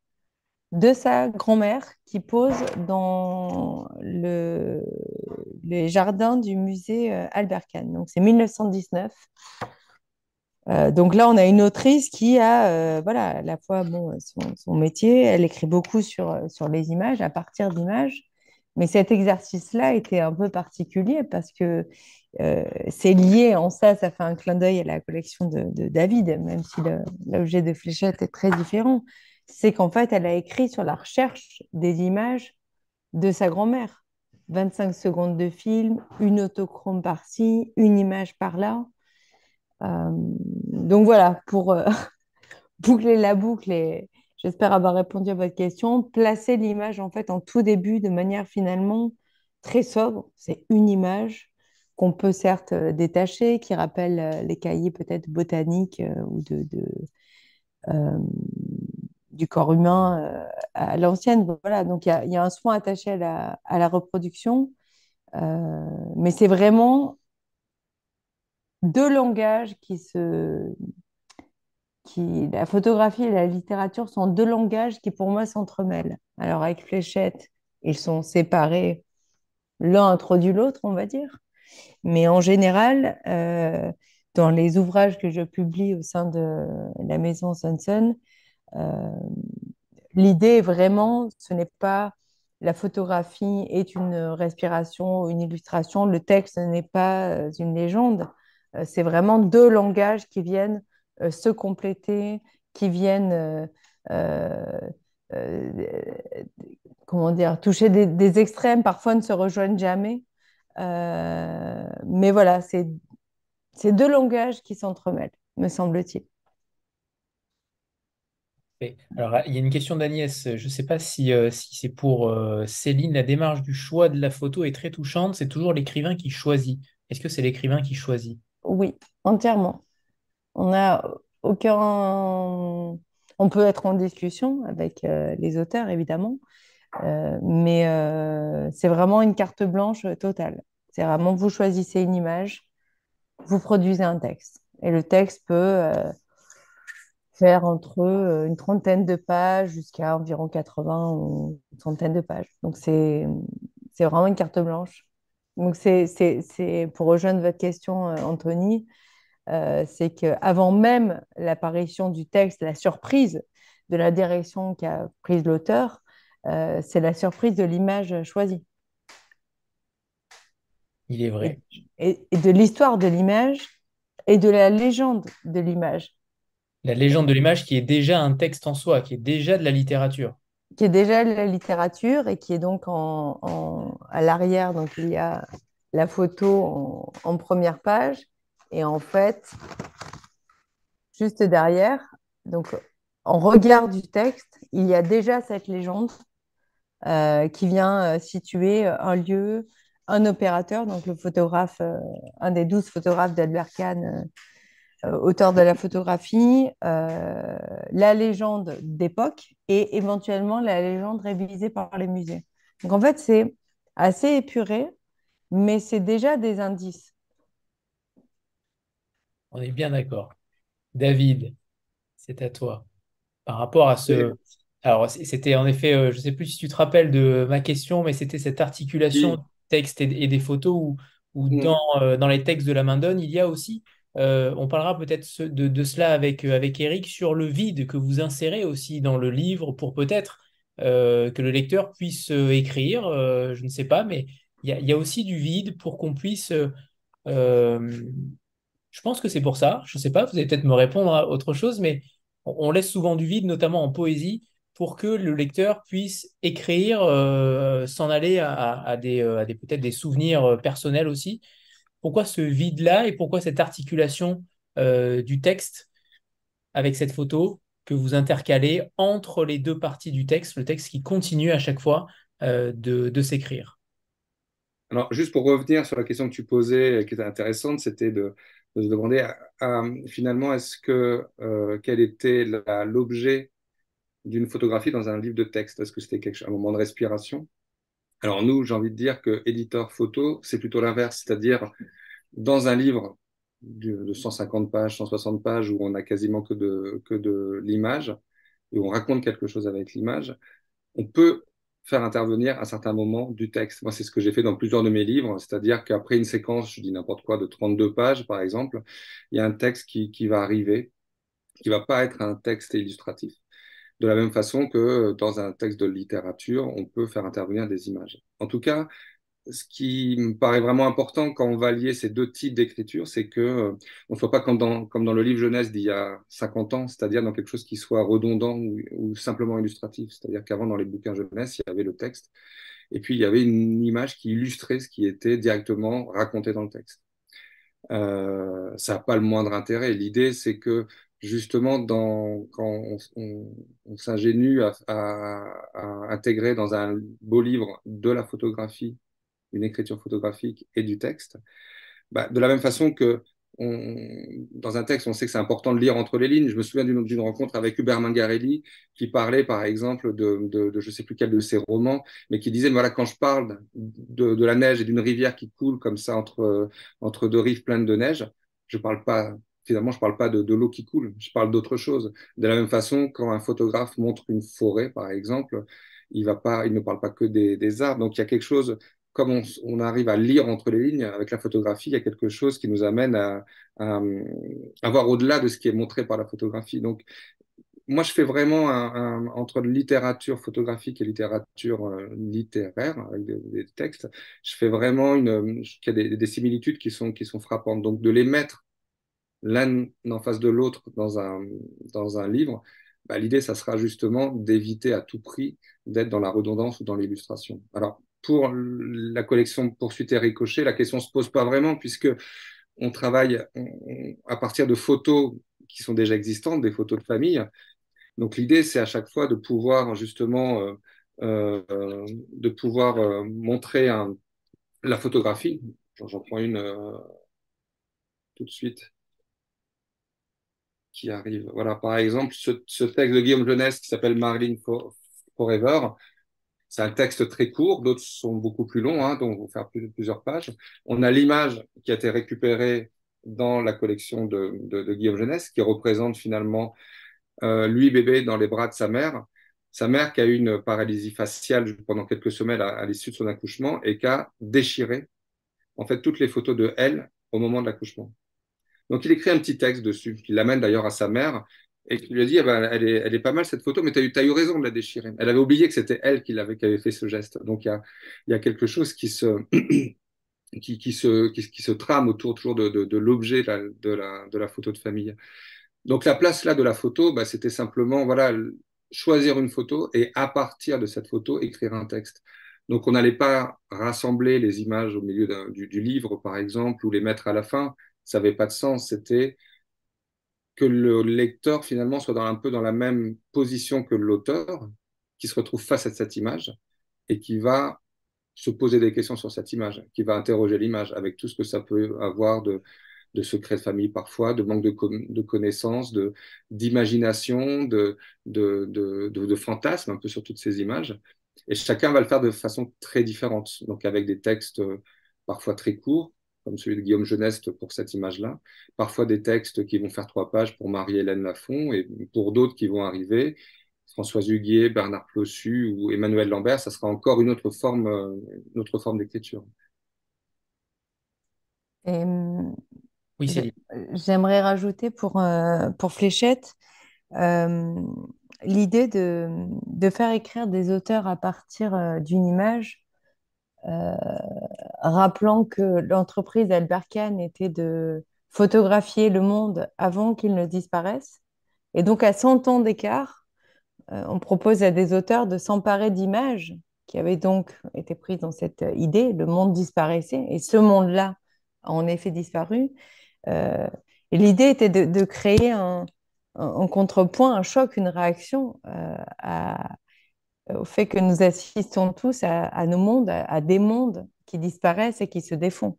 de sa grand-mère qui pose dans le, les jardins du musée euh, Albert Kahn. Donc c'est 1919. donc là, on a une autrice qui a, voilà, à la fois bon, son, son, métier, elle écrit beaucoup sur, sur les images, à partir d'images, mais cet exercice-là était un peu particulier parce que euh, c'est lié en ça, ça fait un clin d'œil à la collection de, David, même si l'objet de Fléchette est très différent. C'est qu'en fait, elle a écrit sur la recherche des images de sa grand-mère. 25 secondes de film, une autochrome par-ci, une image par-là. Euh, donc voilà, pour euh, boucler la boucle et, J'espère avoir répondu à votre question. Placer l'image en fait en tout début de manière finalement très sobre. C'est une image qu'on peut certes euh, détacher, qui rappelle euh, les cahiers peut-être botaniques euh, ou de, du corps humain à l'ancienne. Voilà, donc il y, a un soin attaché à la, à la reproduction, mais c'est vraiment deux langages qui se, la photographie et la littérature sont deux langages qui pour moi s'entremêlent. Alors avec Fléchette, ils sont séparés, l'un introduit l'autre, on va dire. Mais en général, euh, dans les ouvrages que je publie au sein de la maison Sunsun, euh, l'idée est vraiment, ce n'est pas la photographie est une respiration une illustration, le texte n'est pas euh, une légende, c'est vraiment deux langages qui viennent euh, se compléter, qui viennent euh, euh, comment dire, toucher des, extrêmes, parfois ne se rejoignent jamais. mais voilà, c'est deux langages qui s'entremêlent, me semble-t-il. Alors, il y a une question d'Agnès. Je ne sais pas si, si c'est pour Céline. La démarche du choix de la photo est très touchante. C'est toujours l'écrivain qui choisit. Est-ce que c'est l'écrivain qui choisit? Oui, entièrement. On a aucun. On peut être en discussion avec euh, les auteurs, évidemment, euh, mais euh, c'est vraiment une carte blanche totale. C'est vraiment vous choisissez une image, vous produisez un texte. Et le texte peut faire entre une trentaine de pages jusqu'à environ 80 ou une centaine de pages. Donc c'est vraiment une carte blanche. Donc c'est pour rejoindre votre question, Anthony, euh, c'est qu'avant même l'apparition du texte, la surprise de la direction qu'a prise l'auteur, euh, c'est la surprise de l'image choisie. Il est vrai. Et, de l'histoire de l'image et de la légende de l'image. La légende de l'image qui est déjà un texte en soi, qui est déjà de la littérature. Qui est déjà de la littérature et qui est donc en, à l'arrière, donc il y a la photo en première page et en fait, juste derrière, donc en regard du texte, il y a déjà cette légende euh, qui vient euh, situer un lieu, un opérateur, donc le photographe, euh, un des douze photographes d'Albert Kahn, auteur de la photographie, la légende d'époque et éventuellement la légende révisée par les musées. Donc en fait, c'est assez épuré, mais c'est déjà des indices. On est bien d'accord. David, c'est à toi. Par rapport à ce... Alors, c'était en effet, euh, je ne sais plus si tu te rappelles de ma question, mais c'était cette articulation texte et, des photos où, mm. dans, euh, dans, les textes de la main d'Onne, il y a aussi, euh, on parlera peut-être de, de, cela avec, avec Eric, sur le vide que vous insérez aussi dans le livre pour peut-être que le lecteur puisse écrire, je ne sais pas, mais il y a, aussi du vide pour qu'on puisse je pense que c'est pour ça. Je ne sais pas, vous allez peut-être me répondre à autre chose, mais on laisse souvent du vide, notamment en poésie, pour que le lecteur puisse écrire, euh, s'en aller à, euh, des peut-être des souvenirs euh, personnels aussi. Pourquoi ce vide-là et pourquoi cette articulation du texte avec cette photo que vous intercalez entre les deux parties du texte, le texte qui continue à chaque fois de, s'écrire? Alors, juste pour revenir sur la question que tu posais, qui était intéressante, c'était de, se demander finalement, est-ce que quel était l'objet d'une photographie dans un livre de texte? Est-ce que c'était un moment de respiration? Alors nous, j'ai envie de dire que éditeur photo, c'est plutôt l'inverse, c'est-à-dire dans un livre de 150 pages, 160 pages où on a quasiment que de, que de l'image et où on raconte quelque chose avec l'image, on peut faire intervenir à certains moments du texte. Moi, c'est ce que j'ai fait dans plusieurs de mes livres, c'est-à-dire qu'après une séquence, je dis n'importe quoi, de 32 pages, par exemple, il y a un texte qui, qui va arriver, qui va pas être un texte illustratif de la même façon que dans un texte de littérature, on peut faire intervenir des images. En tout cas, ce qui me paraît vraiment important quand on va lier ces deux types d'écriture, c'est que euh, on ne soit pas comme dans, comme dans le livre jeunesse d'il y a 50 ans, c'est-à-dire dans quelque chose qui soit redondant ou, simplement illustratif. C'est-à-dire qu'avant, dans les bouquins jeunesse, il y avait le texte, et puis il y avait une image qui illustrait ce qui était directement raconté dans le texte. Euh, ça n'a pas le moindre intérêt. L'idée, c'est que justement dans, quand on, on, s'ingénue à, à, intégrer dans un beau livre de la photographie, une écriture photographique et du texte, bah, de la même façon que dans un texte, on sait que c'est important de lire entre les lignes. Je me souviens d'une rencontre avec Hubert Mangarelli qui parlait, par exemple, de, je ne sais plus quel de ses romans, mais qui disait, voilà, quand je parle de, la neige et d'une rivière qui coule comme ça entre, entre deux rives pleines de neige, je ne parle pas finalement, je ne parle pas de, l'eau qui coule, je parle d'autre chose. De la même façon, quand un photographe montre une forêt, par exemple, il ne parle pas que des, arbres. Donc, il y a quelque chose, comme on, arrive à lire entre les lignes avec la photographie, il y a quelque chose qui nous amène à, à, voir au-delà de ce qui est montré par la photographie. Donc, moi, je fais vraiment un, entre littérature photographique et littérature euh, littéraire, avec des, textes, je fais vraiment une, il y a des, des, similitudes qui sont, qui sont frappantes. Donc, de les mettre l'un en face de l'autre dans un, dans un livre, bah, l'idée, ça sera justement d'éviter à tout prix d'être dans la redondance ou dans l'illustration. Alors, pour la collection Poursuite et Ricochet, la question se pose pas vraiment puisque on travaille à partir de photos qui sont déjà existantes, des photos de famille. Donc, l'idée, c'est à chaque fois de pouvoir justement euh, euh, de pouvoir euh, montrer la photographie. J'en prends une tout de suite qui arrive. Voilà, par exemple, ce, texte de Guillaume Jeunesse qui s'appelle Marilyn Forever, c'est un texte très court, d'autres sont beaucoup plus longs, hein, donc on va faire plusieurs pages. On a l'image qui a été récupérée dans la collection de, Guillaume Jeunesse, qui représente finalement euh, lui bébé dans les bras de sa mère. Sa mère qui a eu une paralysie faciale pendant quelques semaines à, à l'issue de son accouchement et qui a déchiré en fait toutes les photos de elle au moment de l'accouchement. Donc il écrit un petit texte dessus, qui l'amène d'ailleurs à sa mère, et qui lui a dit ah ben, elle, est, pas mal cette photo, mais tu as, eu, raison de la déchirer. Elle avait oublié que c'était elle qui, avait, fait ce geste. Donc il y a, quelque chose qui se, trame autour toujours de, l'objet de la, photo de famille. Donc la place là de la photo, bah, c'était simplement choisir une photo et à partir de cette photo écrire un texte. Donc on n'allait pas rassembler les images au milieu du, du, livre par exemple ou les mettre à la fin ça n'avait pas de sens. C'était que le lecteur finalement soit dans, un peu dans la même position que l'auteur, qui se retrouve face à cette image et qui va se poser des questions sur cette image, qui va interroger l'image avec tout ce que ça peut avoir de, de secrets de famille parfois, de manque de, de connaissances, de, d'imagination, de, de, de, de, fantasmes un peu sur toutes ces images. Et chacun va le faire de façon très différente, donc avec des textes euh, parfois très courts, comme celui de Guillaume Jeunesse pour cette image-là. Parfois des textes qui vont faire trois pages pour Marie-Hélène Lafont et pour d'autres qui vont arriver, Françoise Huguier, Bernard Plossu ou Emmanuel Lambert, ça sera encore une autre forme, euh, une autre forme d'écriture. oui, J'aimerais rajouter pour, euh, pour Fléchette euh, l'idée de, de, faire écrire des auteurs à partir d'une image euh, rappelant que l'entreprise d'Albert Kahn était de photographier le monde avant qu'il ne disparaisse. Et donc, à 100 ans d'écart, euh, on propose à des auteurs de s'emparer d'images qui avaient donc été prises dans cette idée. Le monde disparaissait et ce monde-là a en effet disparu. Euh, l'idée était de, créer un, contrepoint, un choc, une réaction euh, au fait que nous assistons tous à, nos mondes, à, des mondes qui disparaissent et qui se défont.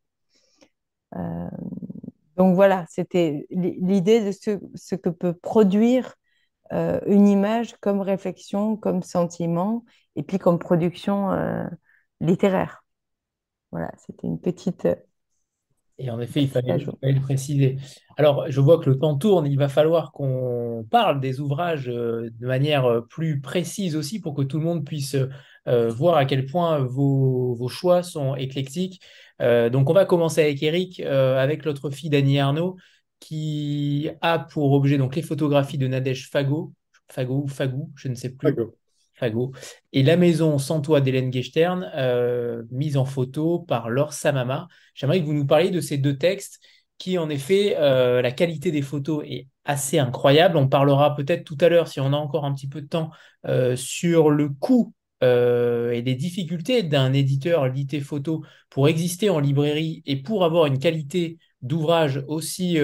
donc voilà, c'était l'idée de ce, que peut produire euh, une image comme réflexion, comme sentiment, et puis comme production euh, littéraire. Voilà, c'était une petite. Et en effet, il fallait, le préciser. Alors, je vois que le temps tourne, il va falloir qu'on parle des ouvrages euh, de manière plus précise aussi pour que tout le monde puisse voir à quel point vos, vos choix sont éclectiques. donc, on va commencer avec Eric, avec l'autre fille d'Annie Arnaud, qui a pour objet donc les photographies de Nadège Fago, Fago ou Fagou, je ne sais plus. Fago. Et la maison sans toit d'Hélène Gechtern, euh, mise en photo par Laure Samama. J'aimerais que vous nous parliez de ces deux textes qui, en effet, euh, la qualité des photos est assez incroyable. On parlera peut-être tout à l'heure, si on a encore un petit peu de temps, euh, sur le coût et les difficultés d'un éditeur lité photo pour exister en librairie et pour avoir une qualité d'ouvrage aussi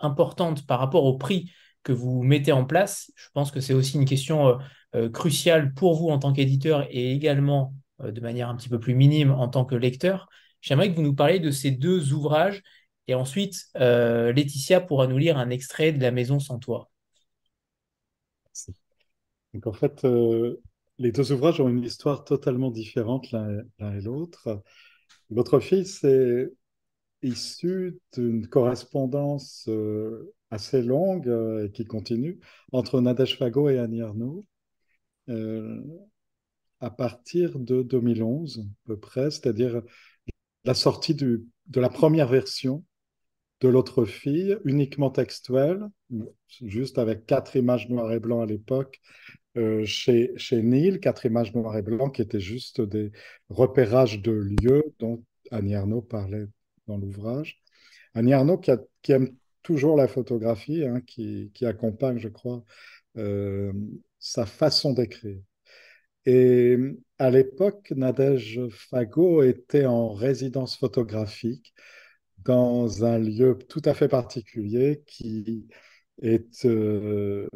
importante par rapport au prix que vous mettez en place. Je pense que c'est aussi une question euh, euh, cruciale pour vous en tant qu'éditeur et également de manière un petit peu plus minime en tant que lecteur. J'aimerais que vous nous parliez de ces deux ouvrages et ensuite Laetitia pourra nous lire un extrait de La Maison sans toit. Donc en fait, les deux ouvrages ont une histoire totalement différente l'un et l'autre. Votre fille, c'est issu d'une correspondance euh, assez longue euh, et qui continue entre Nadège Fago et Annie Arnaud euh, à partir de 2011 à peu près, c'est-à-dire la sortie du, de la première version de l'autre fille, uniquement textuelle, juste avec quatre images noires et blancs à l'époque, chez, chez Neil, quatre images noires et blancs qui étaient juste des repérages de lieux dont Annie Arnaud parlait dans l'ouvrage. Annie Arnaud, qui, aime toujours la photographie, hein, qui, accompagne, je crois, euh, sa façon d'écrire. Et à l'époque, Nadège Fago était en résidence photographique dans un lieu tout à fait particulier qui est euh,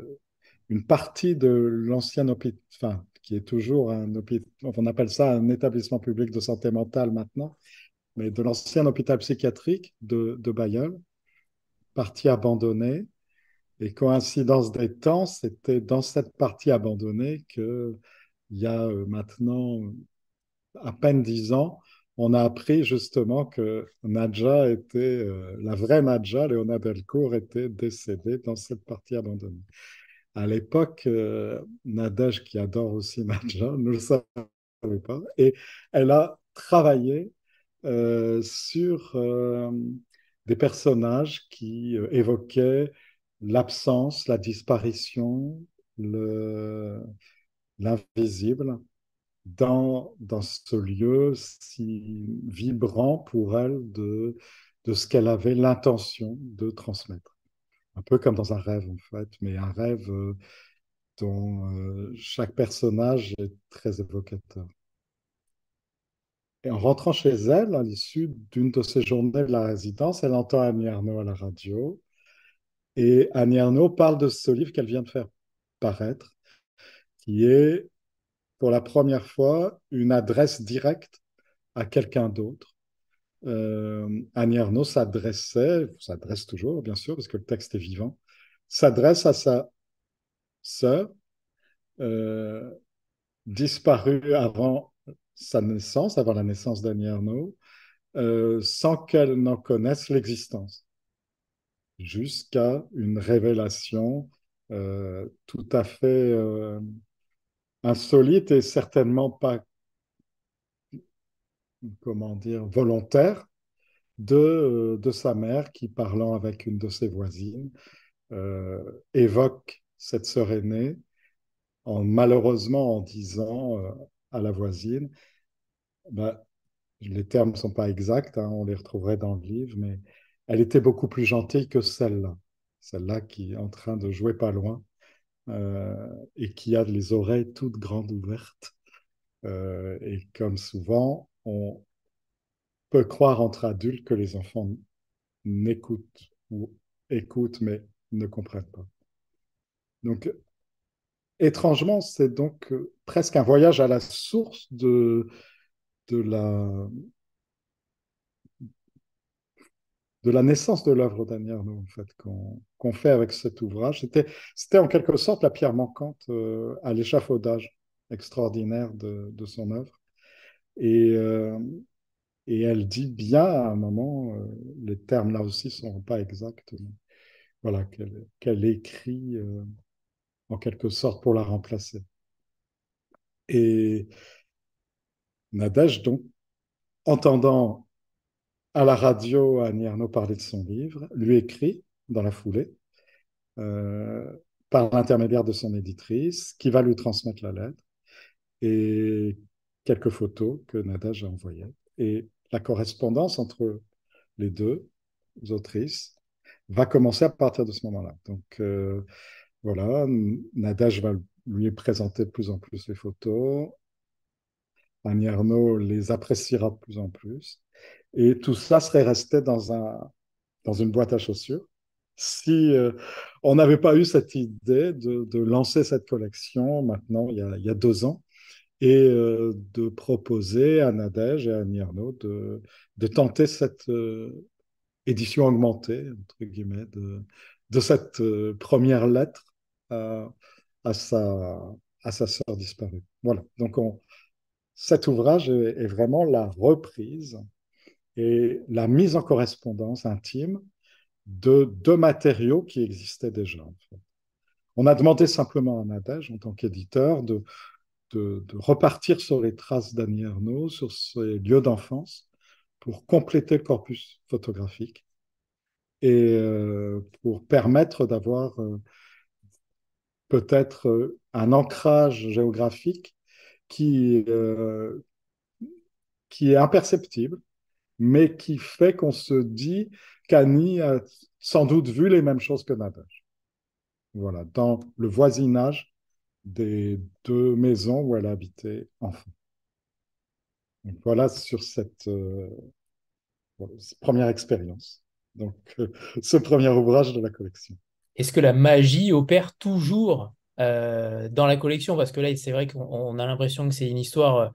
une partie de l'ancien hôpital, enfin, qui est toujours un hôpital, on appelle ça un établissement public de santé mentale maintenant, mais de l'ancien hôpital psychiatrique de Bayeul, partie abandonnée. Et coïncidence des temps, c'était dans cette partie abandonnée qu'il y a euh, maintenant à peine dix ans, on a appris justement que Nadja était, euh, la vraie Nadja, Léona Delcourt, était décédée dans cette partie abandonnée. À l'époque, euh, Nadège, qui adore aussi Nadja, ne le savait pas, et elle a travaillé euh, sur des personnages qui euh, évoquaient l'absence, la disparition, l'invisible dans, dans ce lieu si vibrant pour elle de, de ce qu'elle avait l'intention de transmettre. Un peu comme dans un rêve en fait, mais un rêve dont chaque personnage est très évocateur. Et en rentrant chez elle, à l'issue d'une de ces journées de la résidence, elle entend Annie Arnaud à la radio. Et Annie Arnaud parle de ce livre qu'elle vient de faire paraître, qui est pour la première fois une adresse directe à quelqu'un d'autre. Euh, Annie Arnaud s'adressait, s'adresse toujours bien sûr, parce que le texte est vivant, s'adresse à sa sœur, euh, disparue avant sa naissance, avant la naissance d'Annie Arnaud, euh, sans qu'elle n'en connaisse l'existence, jusqu'à une révélation euh, tout à fait euh, insolite et certainement pas, comment dire, volontaire de, de sa mère qui, parlant avec une de ses voisines, évoque cette sœur aînée en malheureusement en disant à la voisine. Bah, les termes ne sont pas exacts, hein, on les retrouverait dans le livre, mais elle était beaucoup plus gentille que celle-là. celle-là qui est en train de jouer pas loin euh, et qui a les oreilles toutes grandes ouvertes. Euh, et comme souvent, on peut croire entre adultes que les enfants n'écoutent ou écoutent mais ne comprennent pas. Donc, étrangement, c'est donc presque un voyage à la source de, de la, de la naissance de l'œuvre d'Annie en fait, qu'on fait avec cet ouvrage. C'était en quelque sorte la pierre manquante euh, à l'échafaudage extraordinaire de, son œuvre. Et, euh, et elle dit bien à un moment, euh, les termes là aussi ne sont pas exacts, voilà, qu'elle écrit en quelque sorte pour la remplacer. Et Nadège, donc, entendant à la radio Annie Arnaud parler de son livre, lui écrit dans la foulée, euh, par l'intermédiaire de son éditrice, qui va lui transmettre la lettre et quelques photos que Nadège a envoyées. Et la correspondance entre les deux autrices va commencer à partir de ce moment-là. Donc euh, voilà, Nadège va lui présenter de plus en plus les photos. Annie Arnaud les appréciera de plus en plus. Et tout ça serait resté dans, un, dans une boîte à chaussures si euh, on n'avait pas eu cette idée de, de, lancer cette collection maintenant, il y a, il y a deux ans, et euh, de proposer à Nadège et à Annie Arnaud de, de tenter cette euh, édition augmentée, entre guillemets, de, de cette première lettre à, sa, à sa sœur disparue. Voilà, donc on, cet ouvrage est, vraiment la reprise et la mise en correspondance intime de deux matériaux qui existaient déjà. On a demandé simplement à Nadège, en tant qu'éditeur, de, de, repartir sur les traces d'Annie Ernaux, sur ses lieux d'enfance, pour compléter le corpus photographique et euh, pour permettre d'avoir euh, peut-être euh, un ancrage géographique qui, qui est imperceptible, mais qui fait qu'on se dit qu'Annie a sans doute vu les mêmes choses que Nadège. Voilà, dans le voisinage des deux maisons où elle habitait enfant. Donc voilà sur cette, euh, première expérience. Donc, euh, ce premier ouvrage de la collection. Est-ce que la magie opère toujours euh, dans la collection? Parce que là, c'est vrai qu'on a l'impression que c'est une histoire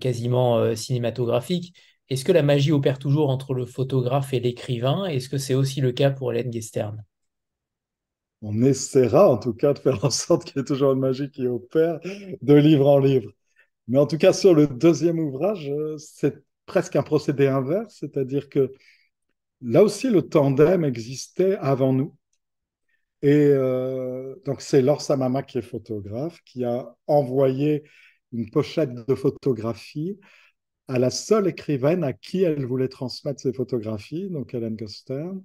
quasiment cinématographique, est-ce que la magie opère toujours entre le photographe et l'écrivain? Est-ce que c'est aussi le cas pour Hélène Gestern? On essaiera en tout cas de faire en sorte qu'il y ait toujours une magie qui opère de livre en livre. Mais en tout cas, sur le deuxième ouvrage, euh, c'est presque un procédé inverse, c'est-à-dire que là aussi, le tandem existait avant nous. Et euh, donc, c'est Laure Samama qui est photographe, qui a envoyé une pochette de photographie à la seule écrivaine à qui elle voulait transmettre ses photographies, donc Hélène Gostern,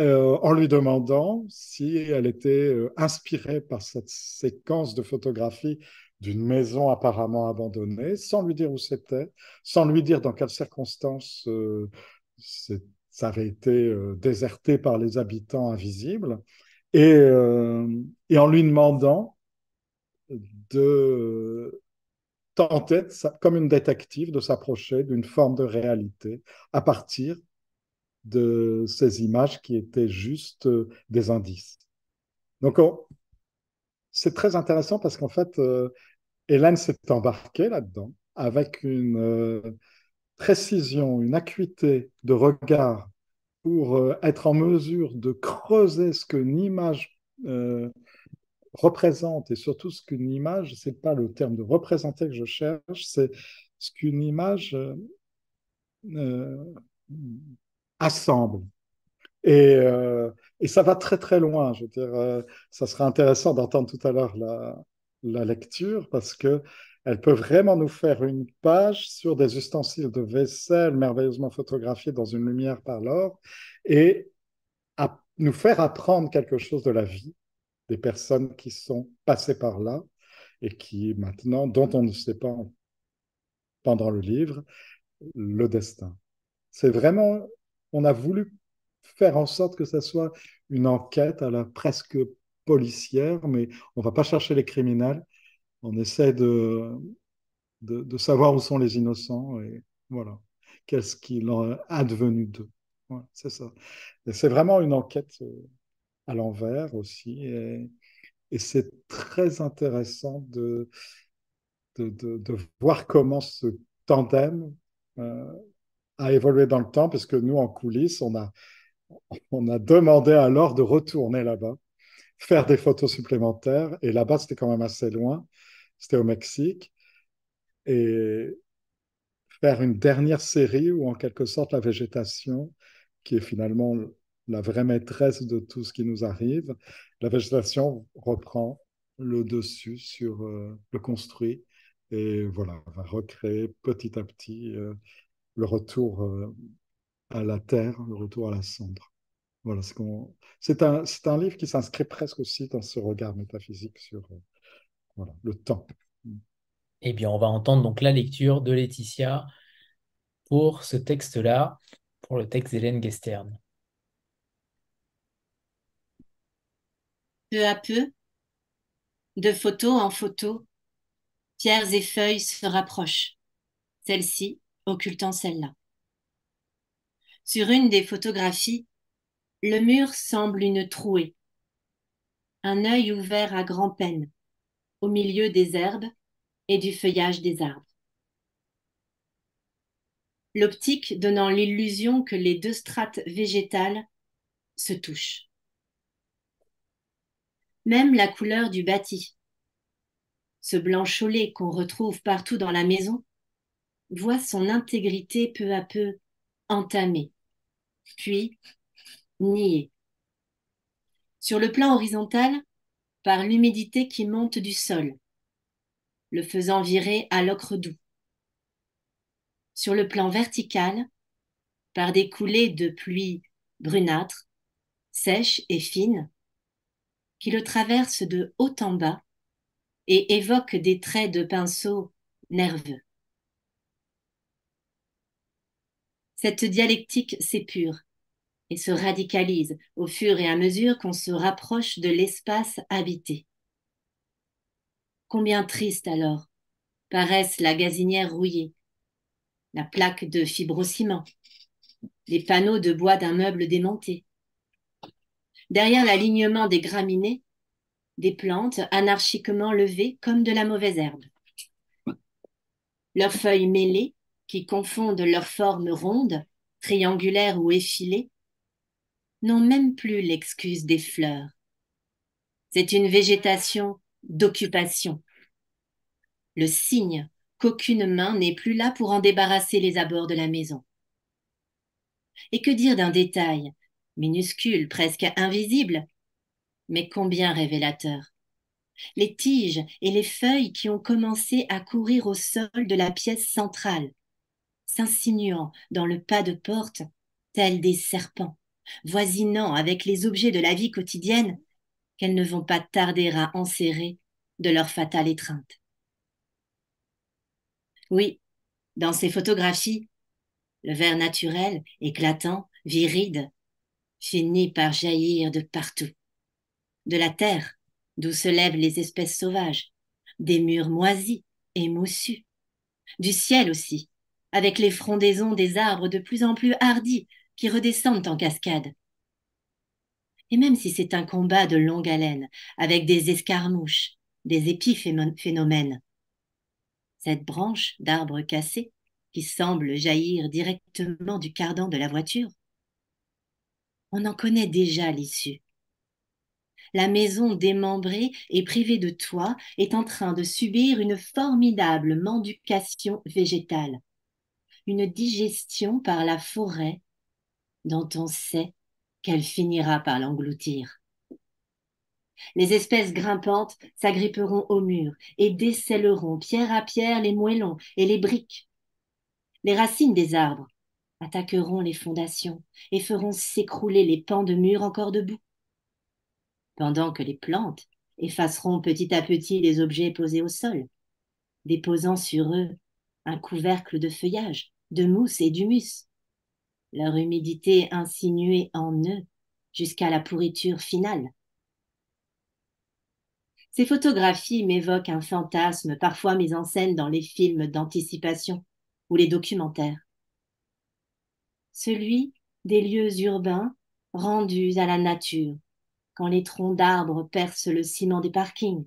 euh, en lui demandant si elle était euh, inspirée par cette séquence de photographies d'une maison apparemment abandonnée, sans lui dire où c'était, sans lui dire dans quelles circonstances ça avait été déserté par les habitants invisibles, et, et en lui demandant de tentait, comme une détective, de s'approcher d'une forme de réalité à partir de ces images qui étaient juste euh, des indices. Donc, c'est très intéressant parce qu'en fait, euh, Hélène s'est embarquée là-dedans avec une euh, précision, une acuité de regard pour être en mesure de creuser ce qu'une image représente, et surtout ce qu'une image, c'est pas le terme de représenter que je cherche, c'est ce qu'une image euh, euh, assemble. Et, euh, ça va très très loin. Je veux dire, ça sera intéressant d'entendre tout à l'heure la, lecture parce que elle peut vraiment nous faire une page sur des ustensiles de vaisselle merveilleusement photographiés dans une lumière par l'or et nous faire apprendre quelque chose de la vie des personnes qui sont passées par là et qui maintenant, dont on ne sait pas pendant le livre, le destin. C'est vraiment, on a voulu faire en sorte que ça soit une enquête à la presque policière, mais on va pas chercher les criminels. On essaie de, de, savoir où sont les innocents et voilà, qu'est-ce qu'il en est advenu d'eux. c'est ça. C'est vraiment une enquête euh, à l'envers aussi. Et, c'est très intéressant de, de, voir comment ce tandem euh, a évolué dans le temps, parce que nous, en coulisses, on a, on a demandé alors de retourner là-bas, faire des photos supplémentaires. Et là-bas, c'était quand même assez loin. C'était au Mexique. Et faire une dernière série où, en quelque sorte, la végétation, qui est finalement la vraie maîtresse de tout ce qui nous arrive, la végétation reprend le dessus sur euh, le construit et voilà, va recréer petit à petit euh, le retour euh, à la terre, le retour à la cendre. Voilà, c'est un, un livre qui s'inscrit presque aussi dans ce regard métaphysique sur voilà, le temps. Eh bien, on va entendre donc la lecture de Laetitia pour ce texte-là, pour le texte d'Hélène Gestern. Peu à peu, de photo en photo, pierres et feuilles se rapprochent, celle-ci occultant celle-là. Sur une des photographies, le mur semble une trouée, un œil ouvert à grand-peine, au milieu des herbes et du feuillage des arbres. L'optique donnant l'illusion que les deux strates végétales se touchent même la couleur du bâti. Ce blanc cholé qu'on retrouve partout dans la maison voit son intégrité peu à peu entamée, puis niée. Sur le plan horizontal, par l'humidité qui monte du sol, le faisant virer à l'ocre doux. Sur le plan vertical, par des coulées de pluie brunâtres, sèches et fines, qui le traverse de haut en bas et évoque des traits de pinceau nerveux. Cette dialectique s'épure et se radicalise au fur et à mesure qu'on se rapproche de l'espace habité. Combien triste alors paraissent la gazinière rouillée, la plaque de fibrociment, les panneaux de bois d'un meuble démonté, derrière l'alignement des graminées, des plantes anarchiquement levées comme de la mauvaise herbe. Leurs feuilles mêlées, qui confondent leurs formes rondes, triangulaires ou effilées, n'ont même plus l'excuse des fleurs. C'est une végétation d'occupation. Le signe qu'aucune main n'est plus là pour en débarrasser les abords de la maison. Et que dire d'un détail minuscule, presque invisible, mais combien révélateur. Les tiges et les feuilles qui ont commencé à courir au sol de la pièce centrale, s'insinuant dans le pas de porte, tels des serpents, voisinant avec les objets de la vie quotidienne qu'elles ne vont pas tarder à enserrer de leur fatale étreinte. Oui, dans ces photographies, le vert naturel, éclatant, viride, finit par jaillir de partout. De la terre, d'où se lèvent les espèces sauvages, des murs moisis et moussus, du ciel aussi, avec les frondaisons des arbres de plus en plus hardis qui redescendent en cascade. Et même si c'est un combat de longue haleine, avec des escarmouches, des épiphénomènes, cette branche d'arbre cassé, qui semble jaillir directement du cardan de la voiture, on en connaît déjà l'issue. La maison démembrée et privée de toit est en train de subir une formidable mendication végétale, une digestion par la forêt dont on sait qu'elle finira par l'engloutir. Les espèces grimpantes s'agripperont au mur et décelleront pierre à pierre les moellons et les briques. Les racines des arbres attaqueront les fondations et feront s'écrouler les pans de murs encore debout. Pendant que les plantes effaceront petit à petit les objets posés au sol, déposant sur eux un couvercle de feuillage, de mousse et d'humus. Leur humidité insinuée en eux jusqu'à la pourriture finale. Ces photographies m'évoquent un fantasme parfois mis en scène dans les films d'anticipation ou les documentaires. Celui des lieux urbains rendus à la nature, quand les troncs d'arbres percent le ciment des parkings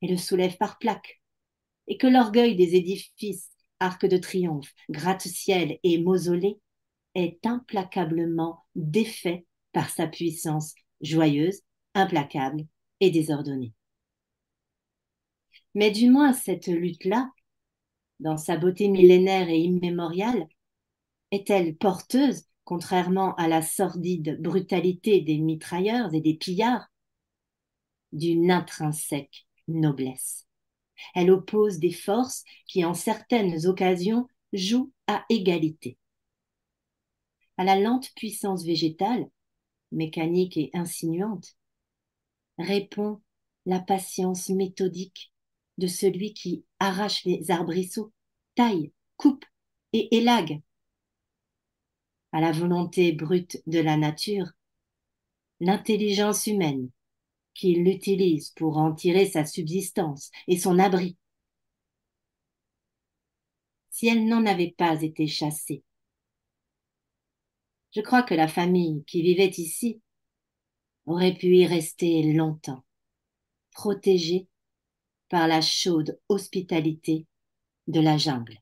et le soulèvent par plaques, et que l'orgueil des édifices, arcs de triomphe, gratte-ciel et mausolées est implacablement défait par sa puissance joyeuse, implacable et désordonnée. Mais du moins cette lutte-là, dans sa beauté millénaire et immémoriale, est-elle porteuse, contrairement à la sordide brutalité des mitrailleurs et des pillards, d'une intrinsèque noblesse? Elle oppose des forces qui, en certaines occasions, jouent à égalité. À la lente puissance végétale, mécanique et insinuante, répond la patience méthodique de celui qui arrache les arbrisseaux, taille, coupe et élague. À la volonté brute de la nature, l'intelligence humaine qui l'utilise pour en tirer sa subsistance et son abri. Si elle n'en avait pas été chassée, je crois que la famille qui vivait ici aurait pu y rester longtemps, protégée par la chaude hospitalité de la jungle.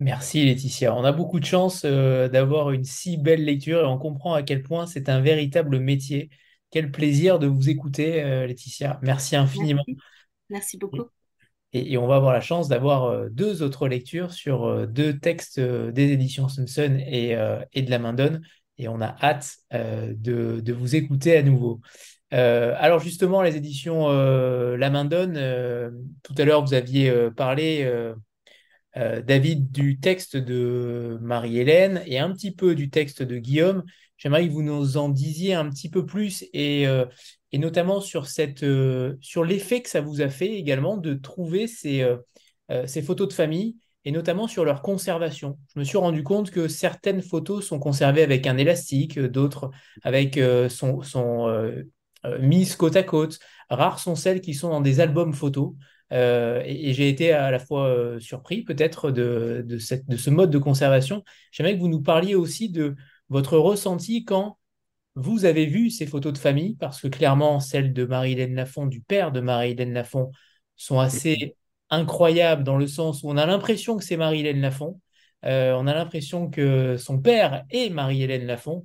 Merci Laetitia. On a beaucoup de chance euh, d'avoir une si belle lecture et on comprend à quel point c'est un véritable métier. Quel plaisir de vous écouter, euh, Laetitia. Merci infiniment. Merci, beaucoup. Et, on va avoir la chance d'avoir euh, deux autres lectures sur deux textes des éditions Simpson et, de la main d'Onne. Et on a hâte de, vous écouter à nouveau. alors justement, les éditions La main d'Onne, tout à l'heure vous aviez parlé euh, David, du texte de Marie-Hélène et un petit peu du texte de Guillaume. J'aimerais que vous nous en disiez un petit peu plus et, euh, et notamment sur, cette, euh, sur l'effet que ça vous a fait également de trouver ces, ces photos de famille et notamment sur leur conservation. Je me suis rendu compte que certaines photos sont conservées avec un élastique, d'autres avec sont, sont mises côte à côte. Rares sont celles qui sont dans des albums photos. Euh, et, j'ai été à la fois euh, surpris peut-être de, de, de, ce mode de conservation. J'aimerais que vous nous parliez aussi de votre ressenti quand vous avez vu ces photos de famille, parce que clairement, celles de Marie-Hélène Lafont, du père de Marie-Hélène Lafont, sont assez incroyables dans le sens où on a l'impression que c'est Marie-Hélène Lafont. Euh, on a l'impression que son père est Marie-Hélène Lafont,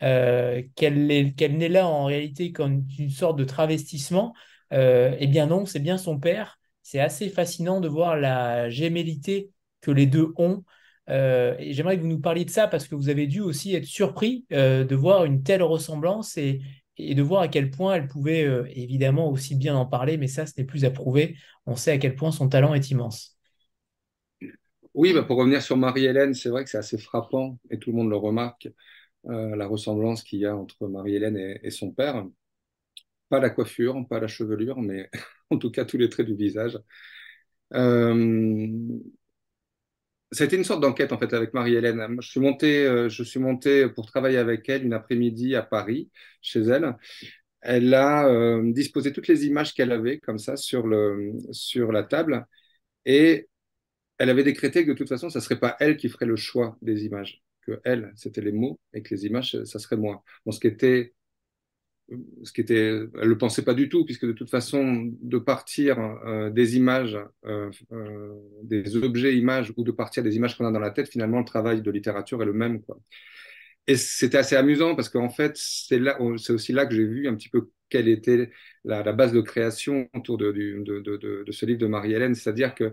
qu'elle n'est là en réalité comme une sorte de travestissement. eh bien non, c'est bien son père c'est assez fascinant de voir la gémellité que les deux ont. Euh, et j'aimerais que vous nous parliez de ça parce que vous avez dû aussi être surpris euh, de voir une telle ressemblance et, de voir à quel point elle pouvait euh, évidemment aussi bien en parler, mais ça, ce n'est plus à prouver. On sait à quel point son talent est immense. Oui, bah pour revenir sur Marie-Hélène, c'est vrai que c'est assez frappant et tout le monde le remarque, la ressemblance qu'il y a entre Marie-Hélène et, son père. Pas la coiffure, pas la chevelure, mais en tout cas tous les traits du visage. Été une sorte d'enquête en fait avec Marie-Hélène. Je suis monté, euh, je suis monté pour travailler avec elle une après-midi à Paris, chez elle. Elle a euh, disposé toutes les images qu'elle avait comme ça sur, le, sur la table et elle avait décrété que de toute façon, ça serait pas elle qui ferait le choix des images, que elle, c'était les mots et que les images, ça serait moi. Bon, ce qui était ce qui était, elle le pensait pas du tout, puisque de toute façon, de partir euh, des images, euh, euh, des objets images, ou de partir des images qu'on a dans la tête, finalement, le travail de littérature est le même. Et c'était assez amusant parce qu'en fait, c'est là, c'est aussi là que j'ai vu un petit peu quelle était la, base de création autour de, de ce livre de Marie-Hélène, c'est-à-dire que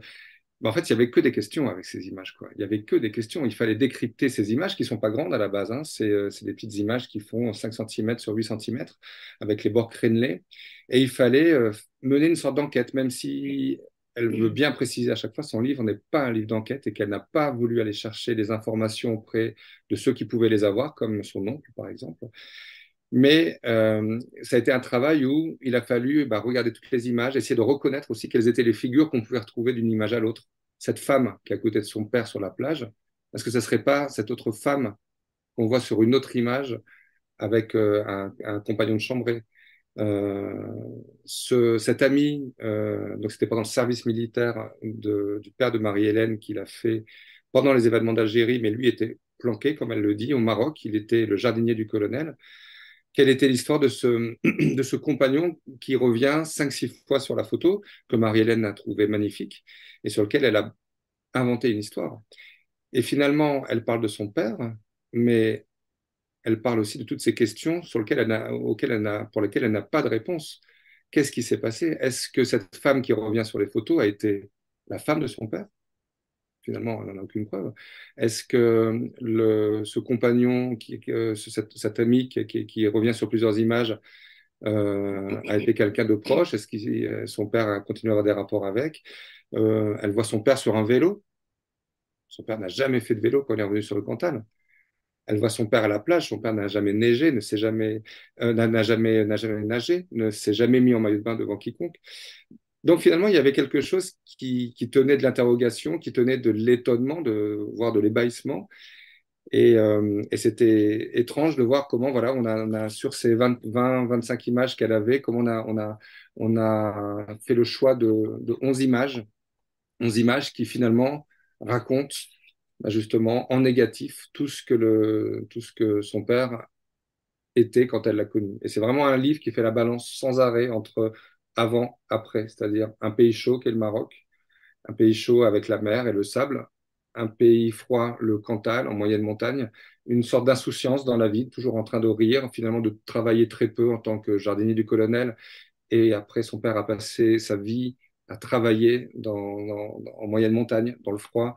en fait, il n'y avait que des questions avec ces images. Quoi. Il n'y avait que des questions. Il fallait décrypter ces images qui ne sont pas grandes à la base. Hein. Euh, c'est des petites images qui font 5 cm sur 8 cm avec les bords crénelés. Et il fallait euh, mener une sorte d'enquête, même si elle veut bien préciser à chaque fois, son livre n'est pas un livre d'enquête et qu'elle n'a pas voulu aller chercher des informations auprès de ceux qui pouvaient les avoir, comme son oncle, par exemple. Mais euh, ça a été un travail où il a fallu bah, regarder toutes les images, essayer de reconnaître aussi quelles étaient les figures qu'on pouvait retrouver d'une image à l'autre. cette femme qui est à côté de son père sur la plage, est-ce que ce ne serait pas cette autre femme qu'on voit sur une autre image avec euh, un, compagnon de chambrée euh, ce, cet ami, euh, donc c'était pendant le service militaire du père de Marie-Hélène qu'il a fait pendant les événements d'Algérie, mais lui était planqué, comme elle le dit, au Maroc. Il était le jardinier du colonel. Quelle était l'histoire de ce, de ce compagnon qui revient cinq, six fois sur la photo, que Marie-Hélène a trouvé magnifique, et sur lequel elle a inventé une histoire. Et finalement, elle parle de son père, mais elle parle aussi de toutes ces questions sur lesquelles elle auxquelles elle pour lesquelles elle n'a pas de réponse. Qu'est-ce qui s'est passé? Est-ce que cette femme qui revient sur les photos a été la femme de son père? Finalement, elle n'en a aucune preuve. Est-ce que le, ce compagnon, qui, cet, cet, ami qui, revient sur plusieurs images, euh, a été quelqu'un de proche? Est-ce que son père a continué à avoir des rapports avec? Euh, Elle voit son père sur un vélo. Son père n'a jamais fait de vélo quand il est revenu sur le Cantal. Elle voit son père à la plage. Son père n'a jamais neigé, ne s'est jamais, euh, n'a jamais, n'a jamais nagé, ne s'est jamais mis en maillot de bain devant quiconque. Donc finalement, il y avait quelque chose qui, tenait de l'interrogation, qui tenait de l'étonnement, de voire de l'ébahissement. Et, euh, c'était étrange de voir comment, voilà, on a, sur ces 20, 20 25 images qu'elle avait, comment on a, fait le choix de, de 11 images, 11 images qui finalement racontent bah, justement en négatif tout ce que, tout ce que son père était quand elle l'a connu. Et c'est vraiment un livre qui fait la balance sans arrêt entre avant, après, c'est-à-dire un pays chaud qui est le Maroc, un pays chaud avec la mer et le sable, un pays froid, le Cantal, en moyenne montagne, une sorte d'insouciance dans la vie, toujours en train de rire, finalement de travailler très peu en tant que jardinier du colonel. Et après, son père a passé sa vie à travailler en moyenne montagne, dans le froid,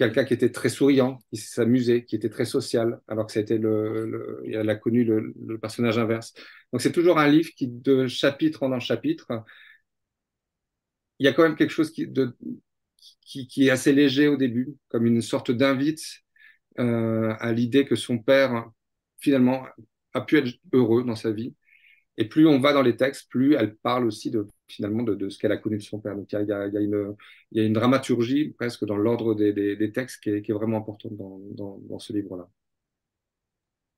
quelqu'un qui était très souriant, qui s'amusait, qui était très social, alors que c'était le, le, a connu le, personnage inverse. Donc c'est toujours un livre qui, de chapitre en chapitre, il y a quand même quelque chose qui, qui est assez léger au début, comme une sorte d'invite euh, à l'idée que son père, finalement, a pu être heureux dans sa vie. Et plus on va dans les textes, plus elle parle aussi de finalement de, ce qu'elle a connu de son père. Donc il y a, une, il y a une dramaturgie presque dans l'ordre des, des, textes qui est, qui est, vraiment importante dans, dans, ce livre-là.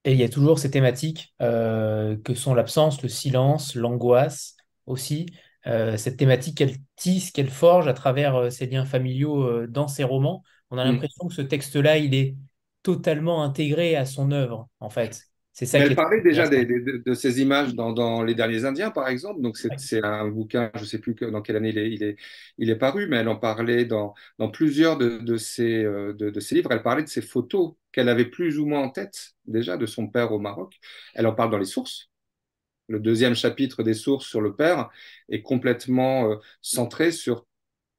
Et il y a toujours ces thématiques euh, que sont l'absence, le silence, l'angoisse aussi. Euh, cette thématique qu'elle tisse, qu'elle forge à travers euh, ses liens familiaux dans ses romans. On a mm. l'impression que ce texte-là, il est totalement intégré à son œuvre, en fait. C'est ça. Elle parlait déjà de, ces images dans, Les Derniers Indiens, par exemple. Donc, c'est un bouquin, je ne sais plus dans quelle année il est, il, est, il est, paru, mais elle en parlait dans, dans plusieurs de, de, ses, euh, de, ses livres. Elle parlait de ces photos qu'elle avait plus ou moins en tête déjà de son père au Maroc. Elle en parle dans Les Sources. Le deuxième chapitre des Sources sur le père est complètement euh, centré sur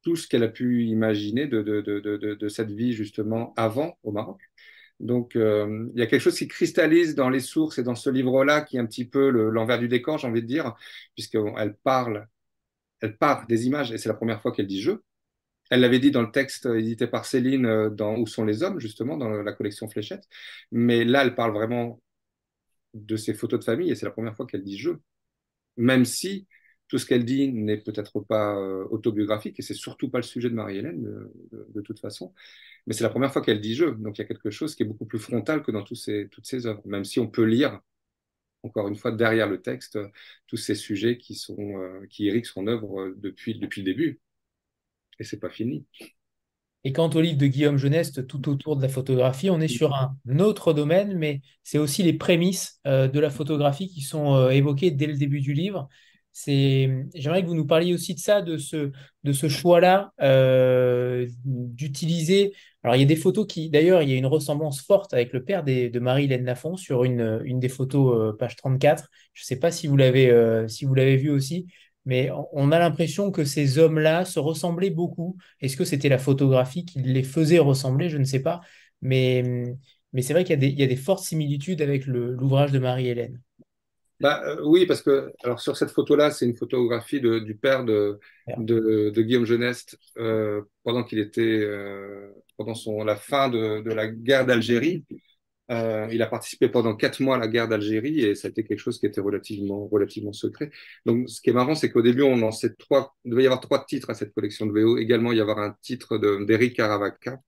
tout ce qu'elle a pu imaginer de, de, de, de, cette vie justement avant au Maroc. Donc, euh, il y a quelque chose qui cristallise dans les sources et dans ce livre-là, qui est un petit peu l'envers du décor, j'ai envie de dire, puisqu'elle parle, elle part des images, et c'est la première fois qu'elle dit je. Elle l'avait dit dans le texte édité par Céline euh, dans Où sont les hommes, justement, dans la collection Fléchette. Mais là, elle parle vraiment de ses photos de famille, et c'est la première fois qu'elle dit je. Même si tout ce qu'elle dit n'est peut-être pas euh, autobiographique, et c'est surtout pas le sujet de Marie-Hélène, de, toute façon mais c'est la première fois qu'elle dit je. Donc il y a quelque chose qui est beaucoup plus frontal que dans tous ces, toutes ces œuvres, même si on peut lire, encore une fois, derrière le texte, tous ces sujets qui, sont, euh, qui irriguent son œuvre depuis, depuis le début. Et c'est pas fini. Et quant au livre de Guillaume Geneste, tout autour de la photographie, on est sur un autre domaine, mais c'est aussi les prémices euh, de la photographie qui sont euh, évoquées dès le début du livre. J'aimerais que vous nous parliez aussi de ça, de ce, choix-là, d'utiliser alors, il y a des photos qui, d'ailleurs, il y a une ressemblance forte avec le père de Marie-Hélène Lafont sur une, des photos, euh, page 34. Je ne sais pas si vous l'avez euh, si vous l'avez vu aussi, mais on a l'impression que ces hommes-là se ressemblaient beaucoup. Est-ce que c'était la photographie qui les faisait ressembler? Je ne sais pas. Mais, c'est vrai qu'il y, a des fortes similitudes avec l'ouvrage de Marie-Hélène. Bah, euh, oui, parce que alors sur cette photo-là, c'est une photographie de, du père de, de, de Guillaume Geneste euh, pendant qu'il était euh, pendant son, la fin de, de la guerre d'Algérie. Euh, il a participé pendant quatre mois à la guerre d'Algérie et ça a été quelque chose qui était relativement, relativement secret. Donc, ce qui est marrant, c'est qu'au début, on lançait trois, il devait y avoir trois titres à cette collection de VO. Également, il y avoir un titre d'Eric Caravaca.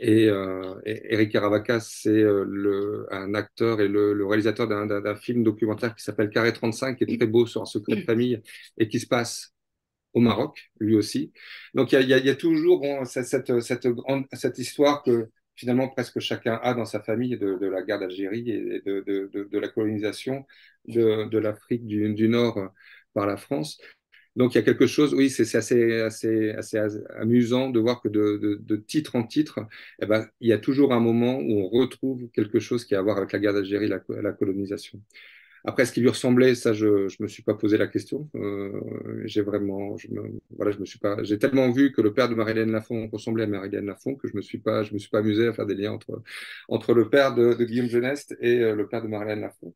Et, euh, Eric Caravaca, c'est euh, un acteur et le, le réalisateur d'un film documentaire qui s'appelle Carré 35, qui est très beau sur un secret de famille et qui se passe au Maroc, lui aussi. Donc, il y a, y a, toujours bon, cette, cette, grande, cette histoire que finalement presque chacun a dans sa famille de, de la guerre d'Algérie et de, de, de, la colonisation de, l'Afrique du, du, Nord par la France. Donc il y a quelque chose, oui, c'est assez, assez, assez amusant de voir que de, titre en titre, eh ben, il y a toujours un moment où on retrouve quelque chose qui a à voir avec la guerre d'Algérie, la, colonisation. Après, ce qui lui ressemblait, ça, je ne me suis pas posé la question. Euh, j'ai vraiment, voilà, je me suis pas, j'ai tellement vu que le père de Marie-Hélène Lafont ressemblait à Marie-Hélène Lafont que je me suis pas, je me suis pas amusé à faire des liens entre entre le père de, Guillaume Geneste et euh, le père de Marie-Hélène Lafont.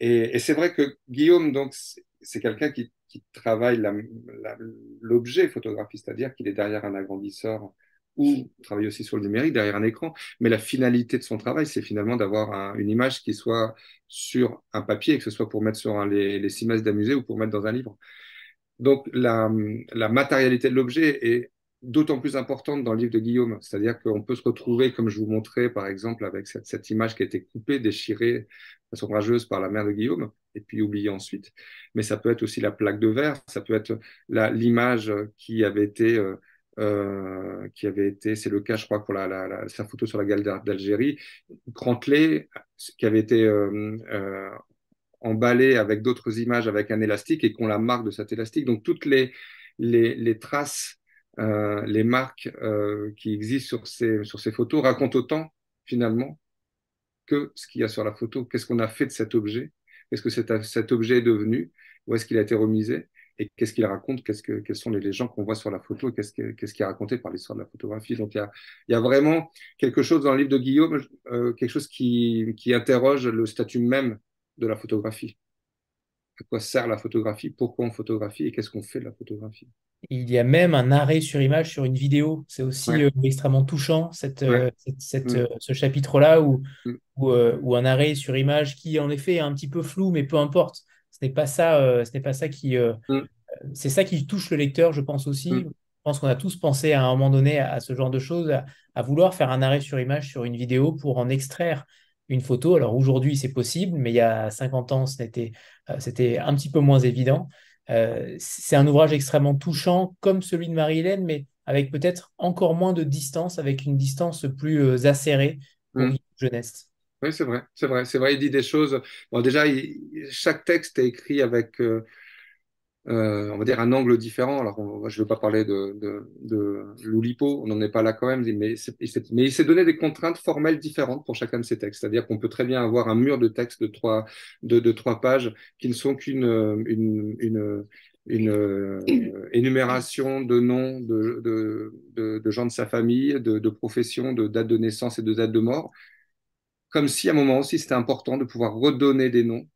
Et c'est vrai que Guillaume, donc, c'est quelqu'un qui, travaille l'objet photographie, c'est-à-dire qu'il est derrière un agrandisseur ou travaille aussi sur le numérique derrière un écran. Mais la finalité de son travail, c'est finalement d'avoir une image qui soit sur un papier, que ce soit pour mettre sur les, les six d'un musée ou pour mettre dans un livre. Donc la, la matérialité de l'objet est d'autant plus importante dans le livre de Guillaume. C'est-à-dire qu'on peut se retrouver, comme je vous montrais par exemple, avec cette, cette image qui a été coupée, déchirée de façon rageuse par la mère de Guillaume, et puis oubliée ensuite. Mais ça peut être aussi la plaque de verre, ça peut être l'image qui avait été... Euh, euh, qui avait été, c'est le cas, je crois, pour la, la, la, sa photo sur la galerie d'Algérie, Crantelet, qui avait été euh, euh, emballé avec d'autres images avec un élastique et qu'on la marque de cet élastique. Donc toutes les, les, les traces, euh, les marques euh, qui existent sur ces, sur ces photos racontent autant finalement que ce qu'il y a sur la photo. Qu'est-ce qu'on a fait de cet objet Qu'est-ce que cet, objet est devenu? Où est-ce qu'il a été remisé? Et qu'est-ce qu'il raconte, quels sont les, gens qu'on voit sur la photo, qu'est-ce, que, qu'est-ce qui est raconté par l'histoire de la photographie? Donc il y a, vraiment quelque chose dans le livre de Guillaume, euh, quelque chose qui interroge le statut même de la photographie. À quoi sert la photographie? Pourquoi on photographie? Et qu'est-ce qu'on fait de la photographie? Il y a même un arrêt sur image sur une vidéo. C'est aussi ouais. euh, extrêmement touchant, cette, ouais. euh, cette, cette mmh. ce chapitre-là, où, mmh. où, où, un arrêt sur image qui, en effet, est un petit peu flou, mais peu importe ce n'est pas ça, euh, ce n'est pas ça qui, euh, mm. c'est ça qui touche le lecteur, je pense aussi. Mm. Je pense qu'on a tous pensé à un moment donné à, à ce genre de choses, à, à, vouloir faire un arrêt sur image sur une vidéo pour en extraire une photo. Alors aujourd'hui, c'est possible, mais il y a 50 ans, euh, c'était un petit peu moins évident. Euh, c'est un ouvrage extrêmement touchant, comme celui de Marie-Hélène, mais avec peut-être encore moins de distance, avec une distance plus euh, acérée pour mm. jeunesse. Oui, c'est vrai, c'est vrai, c'est vrai. Il dit des choses. Bon, déjà, il, chaque texte est écrit avec, euh, euh, on va dire, un angle différent. Alors, je ne veux pas parler de, de, de Loulipo, on n'en est pas là quand même, mais, il s'est donné des contraintes formelles différentes pour chacun de ces textes. C'est-à-dire qu'on peut très bien avoir un mur de texte de trois, de, trois pages qui ne sont qu'une une, une, une euh, énumération de noms de, gens de sa famille, de, de profession, de date de naissance et de date de mort comme si à un moment aussi c'était important de pouvoir redonner des noms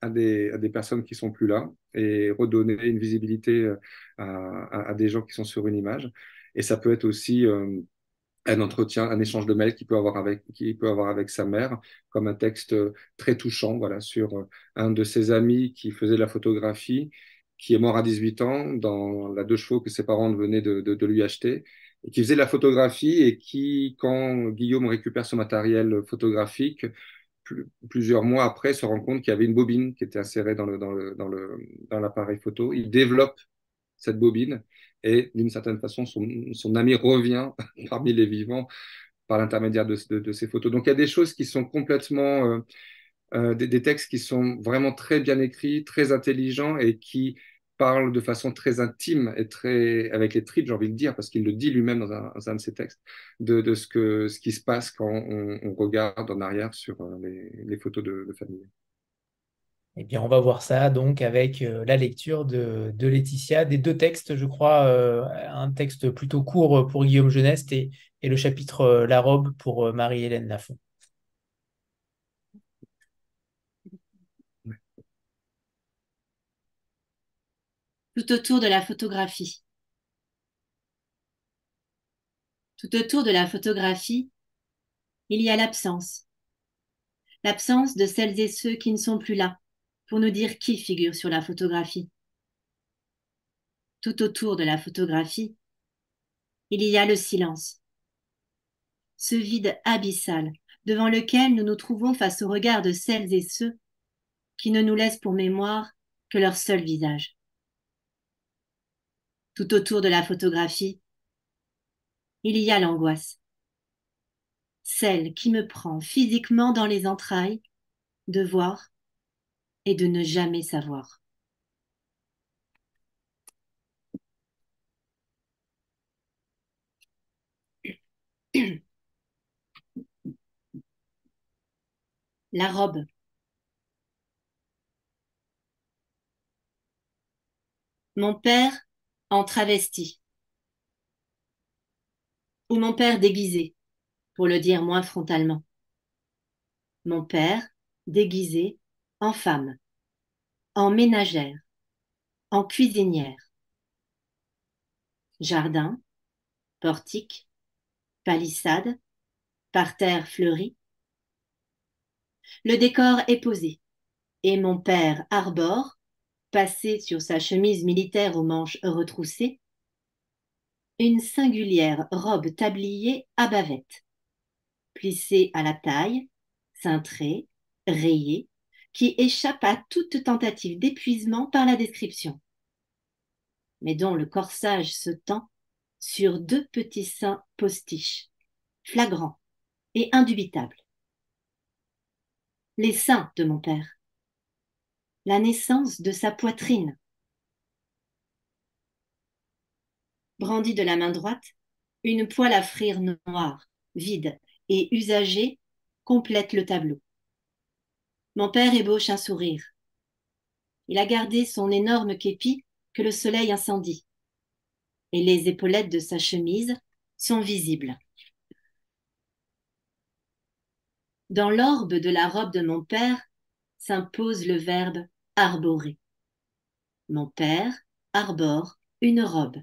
à des, personnes qui sont plus là et redonner une visibilité euh, à, des gens qui sont sur une image. Et ça peut être aussi euh, un entretien, un échange de mails qu'il peut avoir avec, peut avoir avec sa mère, comme un texte très touchant, voilà, sur euh, un de ses amis qui faisait de la photographie, qui est mort à 18 ans dans la deux chevaux que ses parents venaient de, de, lui acheter et qui faisait la photographie et qui, quand Guillaume récupère son matériel photographique, plus, plusieurs mois après, se rend compte qu'il y avait une bobine qui était insérée dans le, dans le, dans le, dans l'appareil photo. Il développe cette bobine et d'une certaine façon, son, son ami revient parmi les vivants par l'intermédiaire de, de, de, ces photos. Donc il y a des choses qui sont complètement, euh, euh, des, des, textes qui sont vraiment très bien écrits, très intelligents et qui parle de façon très intime et très avec les tripes, j'ai envie de dire, parce qu'il le dit lui-même dans un, de ses textes, de, ce, que, ce qui se passe quand on, regarde en arrière sur euh, les, photos de, famille. Eh bien, on va voir ça donc avec euh, la lecture de, de, Laetitia, des deux textes, je crois, euh, un texte plutôt court pour Guillaume Geneste et, et le chapitre La robe pour Marie-Hélène Lafont. Tout autour de la photographie. Tout autour de la photographie, il y a l'absence. L'absence de celles et ceux qui ne sont plus là pour nous dire qui figure sur la photographie. Tout autour de la photographie, il y a le silence. Ce vide abyssal devant lequel nous nous trouvons face au regard de celles et ceux qui ne nous laissent pour mémoire que leur seul visage. Tout autour de la photographie, il y a l'angoisse, celle qui me prend physiquement dans les entrailles de voir et de ne jamais savoir. La robe. Mon père en travesti. Ou mon père déguisé, pour le dire moins frontalement. Mon père déguisé en femme, en ménagère, en cuisinière. Jardin, portique, palissade, parterre fleuri. Le décor est posé, et mon père arbore, passé sur sa chemise militaire aux manches retroussées, une singulière robe tablier à bavette, plissée à la taille, cintrée, rayée, qui échappe à toute tentative d'épuisement par la description, mais dont le corsage se tend sur deux petits seins postiches, flagrants et indubitables. Les seins de mon père, la naissance de sa poitrine. Brandie de la main droite, une poêle à frire noire, vide et usagée complète le tableau. Mon père ébauche un sourire. Il a gardé son énorme képi que le soleil incendie. Et les épaulettes de sa chemise sont visibles. Dans l'orbe de la robe de mon père s'impose le verbe arborer. Mon père arbore une robe.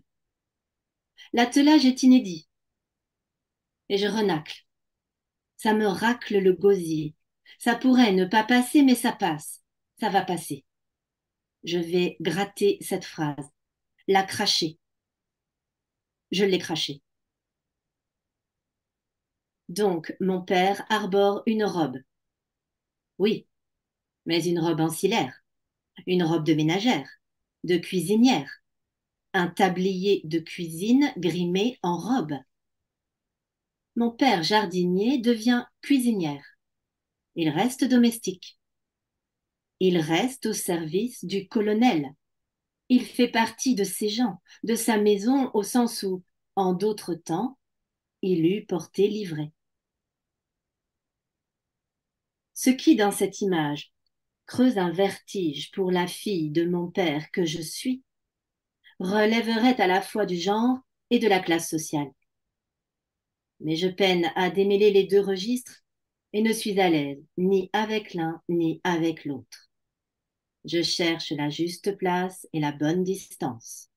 L'attelage est inédit. Et je renacle. Ça me racle le gosier. Ça pourrait ne pas passer, mais ça passe. Ça va passer. Je vais gratter cette phrase, la cracher. Je l'ai crachée. Donc, mon père arbore une robe. Oui, mais une robe ancillaire, une robe de ménagère, de cuisinière, un tablier de cuisine grimé en robe. Mon père jardinier devient cuisinière. Il reste domestique. Il reste au service du colonel. Il fait partie de ses gens, de sa maison au sens où, en d'autres temps, il eût porté livret. Ce qui, dans cette image, creuse un vertige pour la fille de mon père que je suis, relèverait à la fois du genre et de la classe sociale. Mais je peine à démêler les deux registres et ne suis à l'aise ni avec l'un ni avec l'autre. Je cherche la juste place et la bonne distance.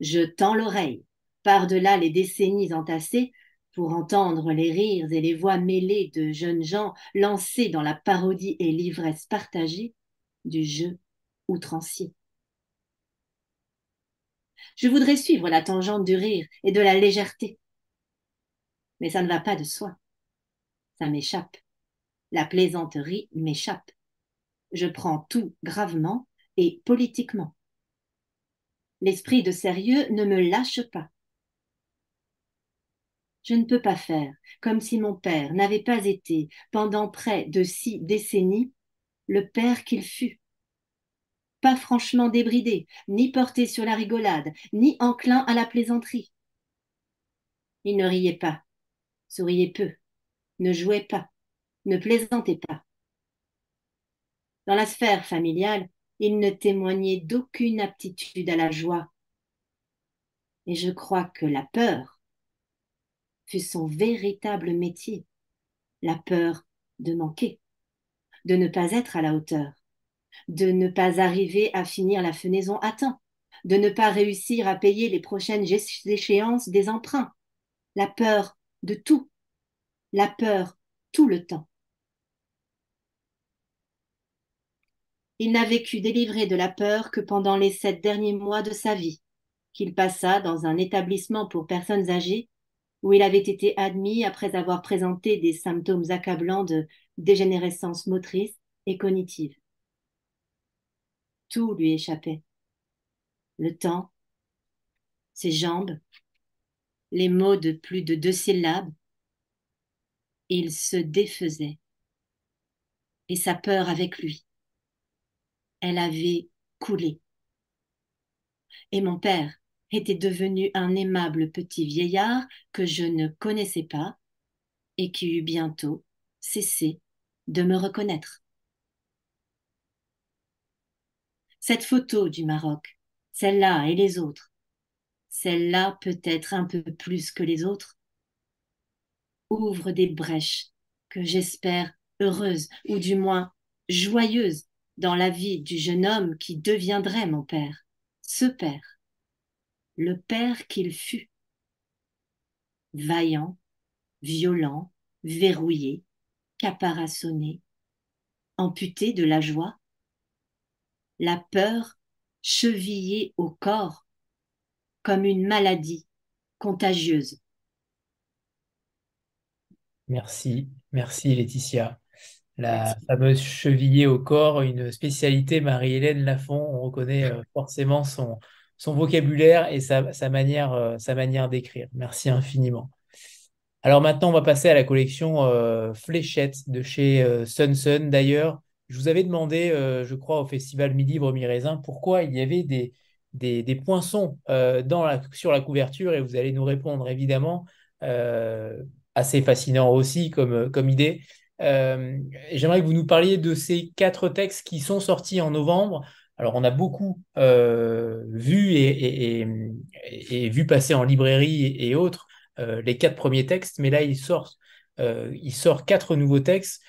Je tends l'oreille, par-delà les décennies entassées, pour entendre les rires et les voix mêlées de jeunes gens lancés dans la parodie et l'ivresse partagée du jeu outrancier. Je voudrais suivre la tangente du rire et de la légèreté, mais ça ne va pas de soi ça m'échappe. La plaisanterie m'échappe. Je prends tout gravement et politiquement. L'esprit de sérieux ne me lâche pas. Je ne peux pas faire comme si mon père n'avait pas été, pendant près de six décennies, le père qu'il fut. Pas franchement débridé, ni porté sur la rigolade, ni enclin à la plaisanterie. Il ne riait pas, souriait peu, ne jouait pas, ne plaisantait pas. Dans la sphère familiale, il ne témoignait d'aucune aptitude à la joie. Et je crois que la peur fut son véritable métier, la peur de manquer, de ne pas être à la hauteur, de ne pas arriver à finir la fenaison à temps, de ne pas réussir à payer les prochaines échéances des emprunts, la peur de tout, la peur tout le temps. Il n'a vécu délivré de la peur que pendant les sept derniers mois de sa vie, qu'il passa dans un établissement pour personnes âgées où il avait été admis après avoir présenté des symptômes accablants de dégénérescence motrice et cognitive. Tout lui échappait. Le temps, ses jambes, les mots de plus de deux syllabes. Il se défaisait. Et sa peur avec lui. Elle avait coulé. Et mon père était devenu un aimable petit vieillard que je ne connaissais pas et qui eut bientôt cessé de me reconnaître. Cette photo du Maroc, celle-là et les autres, celle-là peut-être un peu plus que les autres, ouvre des brèches que j'espère heureuses ou du moins joyeuses dans la vie du jeune homme qui deviendrait mon père, ce père, le père qu'il fut, vaillant, violent, verrouillé, caparaçonné, amputé de la joie, la peur chevillée au corps comme une maladie contagieuse. Merci, merci Laetitia. La fameuse chevillée au corps, une spécialité Marie-Hélène Lafont. On reconnaît euh, forcément son, son vocabulaire et sa, manière, euh, manière d'écrire. Merci infiniment. Alors maintenant, on va passer à la collection euh, Fléchette de chez Sun Sun. D'ailleurs, je vous avais demandé, je crois, au festival Mi-Livre, Mi-Raisin, pourquoi il y avait des, des, poinçons dans la, sur la couverture et vous allez nous répondre évidemment. assez fascinant aussi comme, comme idée. Euh, j'aimerais que vous nous parliez de ces quatre textes qui sont sortis en novembre. Alors, on a beaucoup euh, vu et, vu passer en librairie et, autres euh, les quatre premiers textes, mais là, il sort, sort quatre nouveaux textes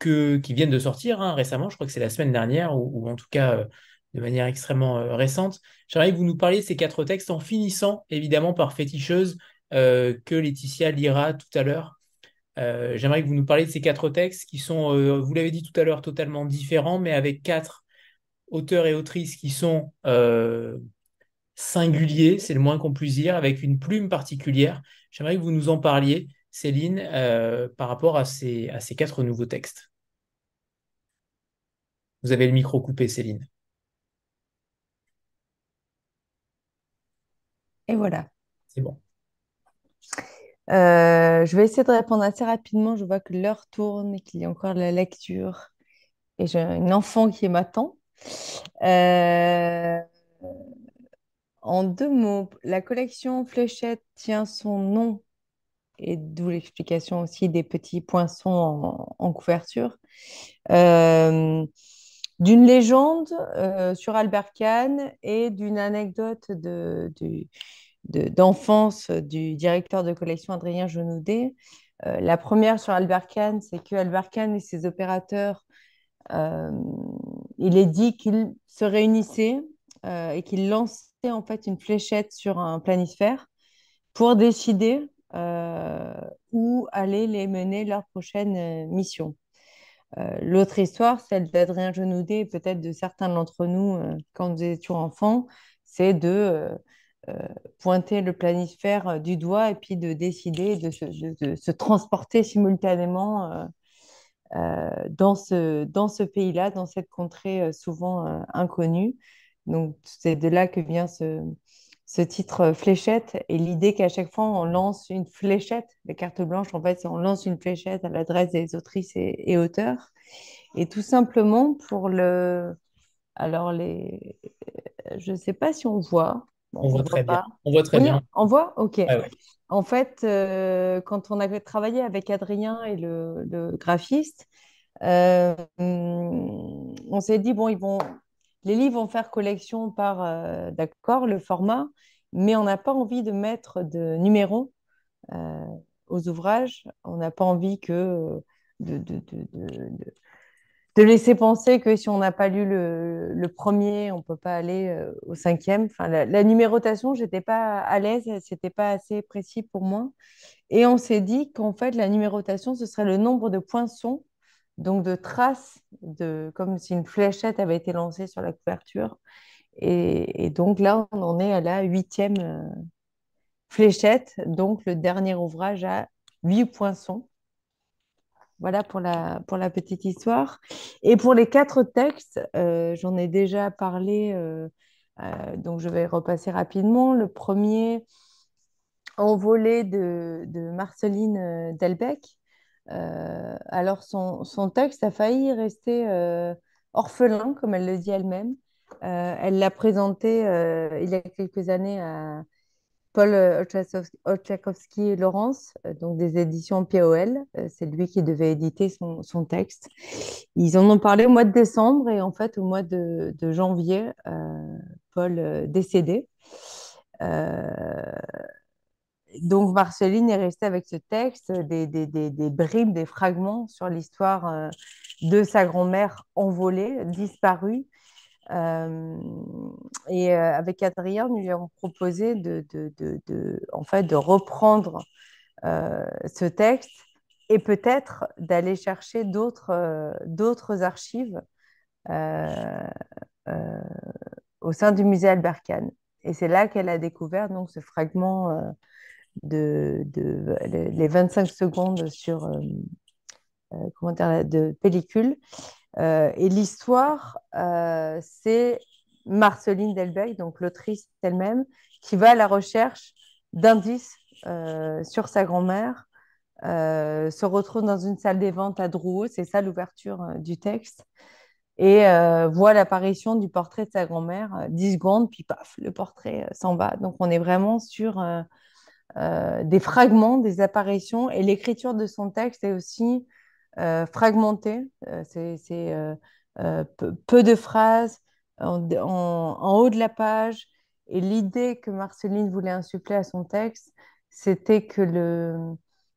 qui viennent de sortir hein, récemment. Je crois que c'est la semaine dernière, ou, en tout cas de manière extrêmement récente. J'aimerais que vous nous parliez de ces quatre textes en finissant évidemment par Féticheuse, que Laetitia lira tout à l'heure. Euh, j'aimerais que vous nous parliez de ces quatre textes qui sont, euh, vous l'avez dit tout à l'heure, totalement différents, mais avec quatre auteurs et autrices qui sont euh, singuliers, c'est le moins qu'on puisse dire, avec une plume particulière. J'aimerais que vous nous en parliez, Céline, par rapport à ces, à ces quatre nouveaux textes. Vous avez le micro coupé, Céline. Et voilà. C'est bon. Euh, je vais essayer de répondre assez rapidement. Je vois que l'heure tourne et qu'il y a encore de la lecture. Et j'ai un enfant qui m'attend. Euh, en deux mots, la collection Fléchette tient son nom, et d'où l'explication aussi des petits poinçons en, couverture, euh, d'une légende sur Albert Kahn et d'une anecdote de, d'enfance du directeur de collection Adrien Genoudet. Euh, la première sur Albert Kahn, c'est que Albert Kahn et ses opérateurs, euh, il est dit qu'ils se réunissaient euh, et qu'ils lançaient en fait une fléchette sur un planisphère pour décider où allaient les mener leur prochaine mission. L'autre histoire, celle d'Adrien Genoudet et peut-être de certains d'entre nous quand nous étions enfants, c'est de euh, pointer le planisphère euh, du doigt et puis de décider de se, transporter simultanément euh, dans ce, dans ce pays-là, dans cette contrée souvent inconnue. Donc, c'est de là que vient ce, ce titre fléchette et l'idée qu'à chaque fois on lance une fléchette, les cartes blanches en fait, on lance une fléchette à l'adresse des autrices et, auteurs. Et tout simplement pour le. Alors, les... je ne sais pas si on voit, on, voit très bien. On voit très bien. On voit Ok. En fait, euh, quand on avait travaillé avec Adrien et le, graphiste, euh, on s'est dit, bon, ils vont, les livres vont faire collection par, euh, d'accord, le format, mais on n'a pas envie de mettre de numéros aux ouvrages. On n'a pas envie que de, de laisser penser que si on n'a pas lu le, premier, on ne peut pas aller euh, au cinquième. Enfin, la, numérotation, je n'étais pas à l'aise, c'était pas assez précis pour moi. Et on s'est dit qu'en fait, la numérotation, ce serait le nombre de poinçons, donc de traces, de, comme si une fléchette avait été lancée sur la couverture. Et, donc là, on en est à la huitième euh, fléchette, donc le dernier ouvrage à huit poinçons. Voilà pour la, pour la petite histoire. Et pour les quatre textes, euh, j'en ai déjà parlé, euh, euh, donc je vais repasser rapidement. Le premier, Envolé de, de Marceline Delbecq. alors, son, son, texte a failli rester orphelin, comme elle le dit elle-même. elle l'a présenté il y a quelques années à, Paul euh, Olchakowski et Laurence, euh, donc des éditions POL. Euh, c'est lui qui devait éditer son, texte. Ils en ont parlé au mois de décembre et en fait, au mois de, janvier, Paul décédé. donc, Marceline est restée avec ce texte, des, des, des bribes, des fragments sur l'histoire de sa grand-mère envolée, disparue, et euh, avec Adrien, nous lui avons proposé de, de, de, en fait, de reprendre euh, ce texte et peut-être d'aller chercher d'autres d'autres archives au sein du musée Albert Kahn. Et c'est là qu'elle a découvert donc, ce fragment de, de, les 25 secondes sur comment dire, de pellicule euh, et l'histoire, euh, c'est Marceline Delbecq, donc l'autrice elle-même, qui va à la recherche d'indices euh, sur sa grand-mère, se retrouve dans une salle des ventes à Drouot, c'est ça l'ouverture du texte, et voit l'apparition du portrait de sa grand-mère, 10 secondes, puis paf, le portrait s'en va. Donc on est vraiment sur des fragments, des apparitions, et l'écriture de son texte est aussi euh, fragmenté. Euh, c'est euh, peu, de phrases en, haut de la page. Et l'idée que Marceline voulait insuffler à son texte, c'était que le,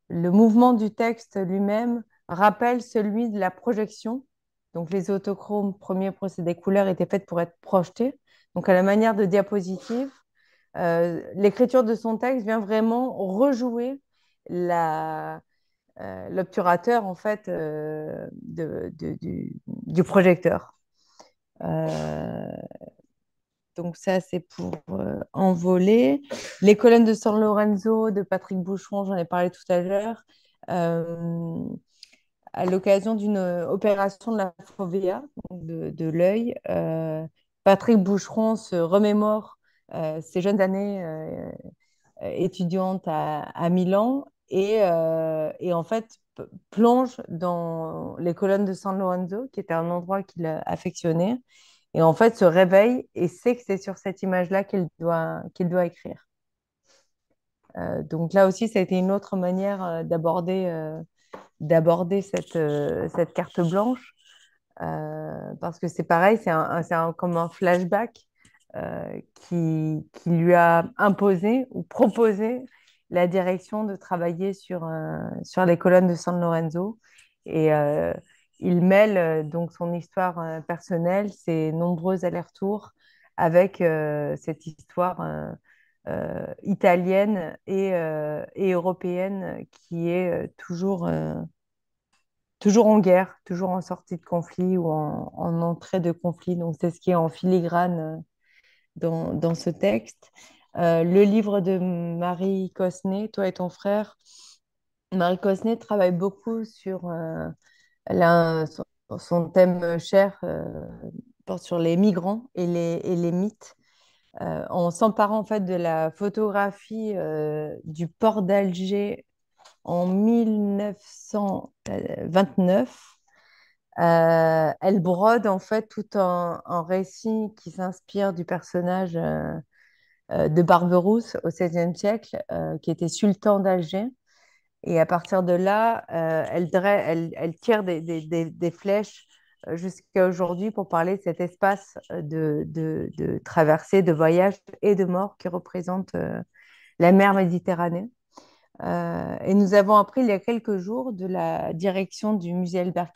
le mouvement du texte lui-même rappelle celui de la projection. Donc les autochromes, premier procédé couleur, étaient faits pour être projetés. Donc à la manière de diapositive, l'écriture de son texte vient vraiment rejouer la, euh, l'obturateur en fait euh, de, du, projecteur. Euh, donc ça, c'est pour envoler. Les colonnes de San Lorenzo de Patrick Boucheron, j'en ai parlé tout à l'heure. à l'occasion d'une opération de la fovea, de, l'œil, Patrick Boucheron se remémore ses jeunes années étudiantes à Milan euh, et, en fait plonge dans les colonnes de San Lorenzo, qui était un endroit qu'il affectionnait, et en fait se réveille et sait que c'est sur cette image-là qu'il doit, doit écrire. Euh, donc là aussi, ça a été une autre manière euh, d'aborder, cette, cette carte blanche, parce que c'est pareil, c'est un, comme un flashback qui, qui lui a imposé ou proposé la direction de travailler sur, euh, sur les colonnes de San Lorenzo. Et euh, il mêle euh, donc son histoire personnelle, ses nombreux allers-retours avec cette histoire italienne et, européenne qui est toujours, toujours en guerre, toujours en sortie de conflit ou en, en entrée de conflit. Donc c'est ce qui est en filigrane dans ce texte. Euh, le livre de Marie Cosnet, Toi et ton frère. Marie Cosnet travaille beaucoup sur euh, son, thème cher, euh, sur les migrants et les, mythes. en s'emparant en fait de la photographie du port d'Alger en 1929, elle brode en fait tout un, récit qui s'inspire du personnage de Barberousse au XVIe siècle, euh, qui était sultan d'Alger. Et à partir de là, euh, elle, tire des, flèches jusqu'à aujourd'hui pour parler de cet espace de, de, traversée, de voyage et de mort qui représente la mer Méditerranée. et nous avons appris il y a quelques jours de la direction du musée Albert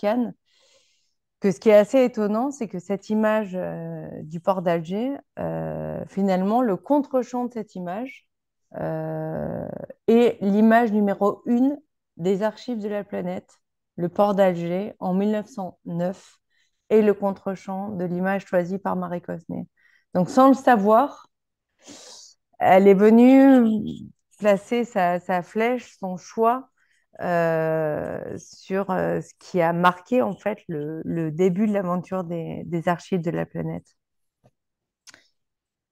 que ce qui est assez étonnant, c'est que cette image euh, du port d'Alger, euh, finalement, le contre-champ de cette image euh, est l'image numéro une des archives de la planète, le port d'Alger en 1909, et le contre-champ de l'image choisie par Marie Cosnet. Donc, sans le savoir, elle est venue placer sa flèche, son choix euh, sur euh, ce qui a marqué en fait le, le début de l'aventure des, des, archives de la planète.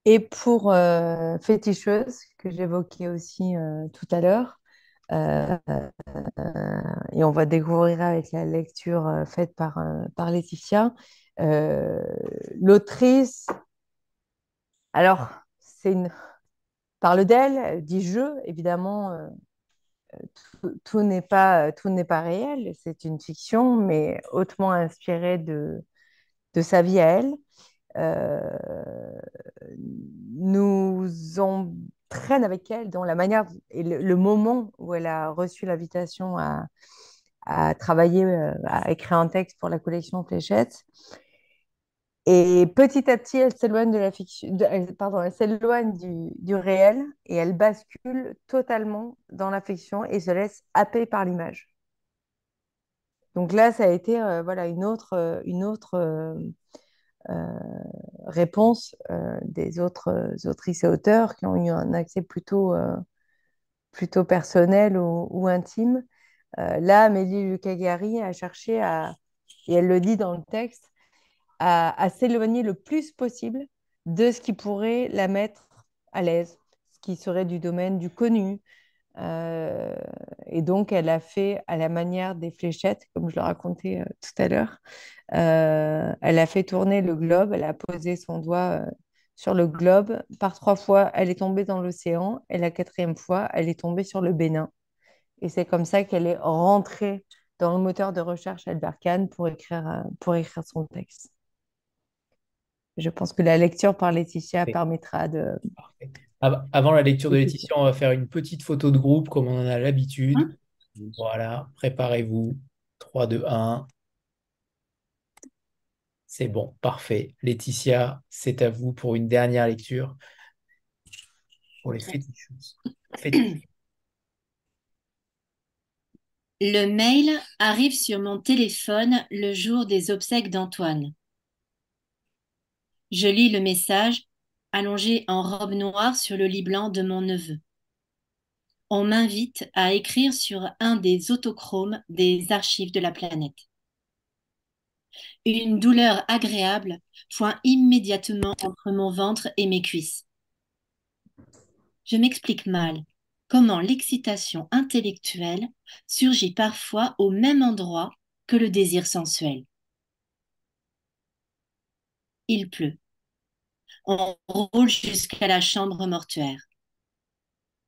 Et pour euh, Féticheuse, que j'évoquais aussi euh, tout à l'heure, et on va découvrir avec la lecture faite par, par Laetitia, l'autrice, alors c'est une parle d'elle, dit je, évidemment, tout, n'est pas, tout n'est pas réel, c'est une fiction, mais hautement inspirée de, de sa vie à elle. Euh, nous entraîne avec elle dans la manière et le, moment où elle a reçu l'invitation à, à, travailler, euh, à écrire un texte pour la collection Fléchette. Et petit à petit, elle s'éloigne de la fiction, pardon, elle s'éloigne du, réel et elle bascule totalement dans la fiction et se laisse happer par l'image. Donc là, ça a été euh, voilà une autre, euh, une autre euh, réponse des autres autrices et auteurs qui ont eu un accès plutôt, plutôt personnel ou, ou intime. là, Amélie Lucagari a cherché à, et elle le dit dans le texte, à, à s'éloigner le plus possible de ce qui pourrait la mettre à l'aise, ce qui serait du domaine du connu. Euh, et donc, elle a fait à la manière des fléchettes, comme je le racontais euh, tout à l'heure. Euh, elle a fait tourner le globe, elle a posé son doigt sur le globe. Par trois fois, elle est tombée dans l'océan. Et la quatrième fois, elle est tombée sur le Bénin. Et c'est comme ça qu'elle est rentrée dans le moteur de recherche Albert Kahn pour écrire, pour écrire son texte. Je pense que la lecture par Laetitia permettra de. Avant la lecture de Laetitia, on va faire une petite photo de groupe comme on en a l'habitude. Hein? Voilà, préparez-vous. 3, 2, 1. C'est bon, parfait. Laetitia, c'est à vous pour une dernière lecture. Pour les féticheuses. Le mail arrive sur mon téléphone le jour des obsèques d'Antoine. Je lis le message allongé en robe noire sur le lit blanc de mon neveu. On m'invite à écrire sur un des autochromes des archives de la planète. Une douleur agréable pointe immédiatement entre mon ventre et mes cuisses. Je m'explique mal comment l'excitation intellectuelle surgit parfois au même endroit que le désir sensuel. Il pleut. On roule jusqu'à la chambre mortuaire.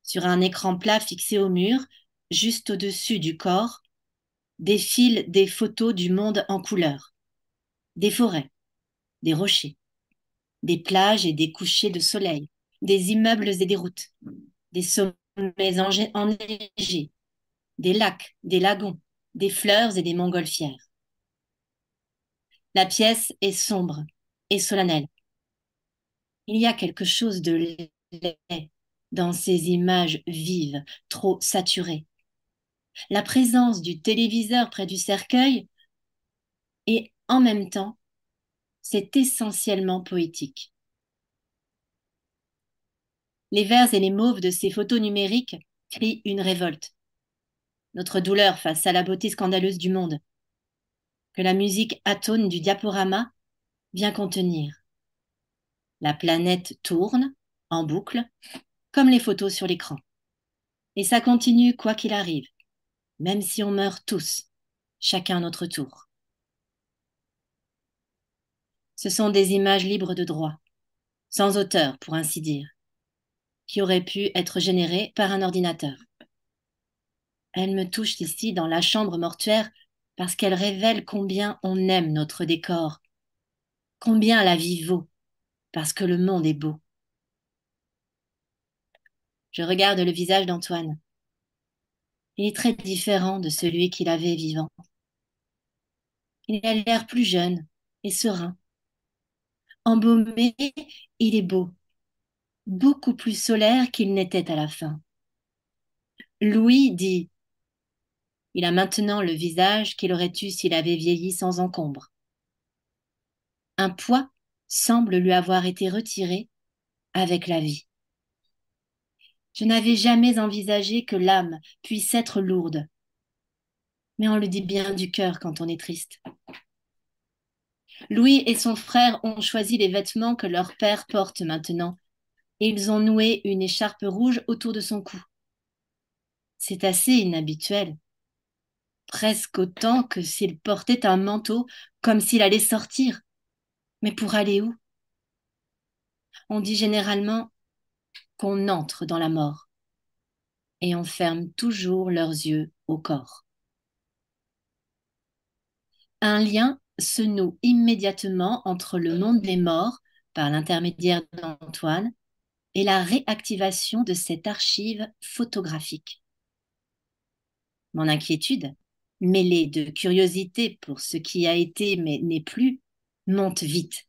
Sur un écran plat fixé au mur, juste au-dessus du corps, défilent des photos du monde en couleur. Des forêts, des rochers, des plages et des couchers de soleil, des immeubles et des routes, des sommets enneigés, des lacs, des lagons, des fleurs et des montgolfières. La pièce est sombre et solennelle. Il y a quelque chose de laid dans ces images vives, trop saturées. La présence du téléviseur près du cercueil et en même temps, c'est essentiellement poétique. Les vers et les mauves de ces photos numériques crient une révolte. Notre douleur face à la beauté scandaleuse du monde, que la musique atone du diaporama vient contenir. La planète tourne en boucle, comme les photos sur l'écran. Et ça continue quoi qu'il arrive, même si on meurt tous, chacun à notre tour. Ce sont des images libres de droit, sans auteur pour ainsi dire, qui auraient pu être générées par un ordinateur. Elles me touchent ici dans la chambre mortuaire parce qu'elles révèlent combien on aime notre décor, combien la vie vaut, parce que le monde est beau. Je regarde le visage d'Antoine. Il est très différent de celui qu'il avait vivant. Il a l'air plus jeune et serein. Embaumé, il est beau, beaucoup plus solaire qu'il n'était à la fin. Louis dit Il a maintenant le visage qu'il aurait eu s'il avait vieilli sans encombre. Un poids semble lui avoir été retiré avec la vie. Je n'avais jamais envisagé que l'âme puisse être lourde. Mais on le dit bien du cœur quand on est triste. Louis et son frère ont choisi les vêtements que leur père porte maintenant, et ils ont noué une écharpe rouge autour de son cou. C'est assez inhabituel, presque autant que s'il portait un manteau comme s'il allait sortir. Mais pour aller où? On dit généralement qu'on entre dans la mort et on ferme toujours leurs yeux au corps. Un lien se noue immédiatement entre le monde des morts, par l'intermédiaire d'Antoine, et la réactivation de cette archive photographique. Mon inquiétude, mêlée de curiosité pour ce qui a été mais n'est plus, monte vite.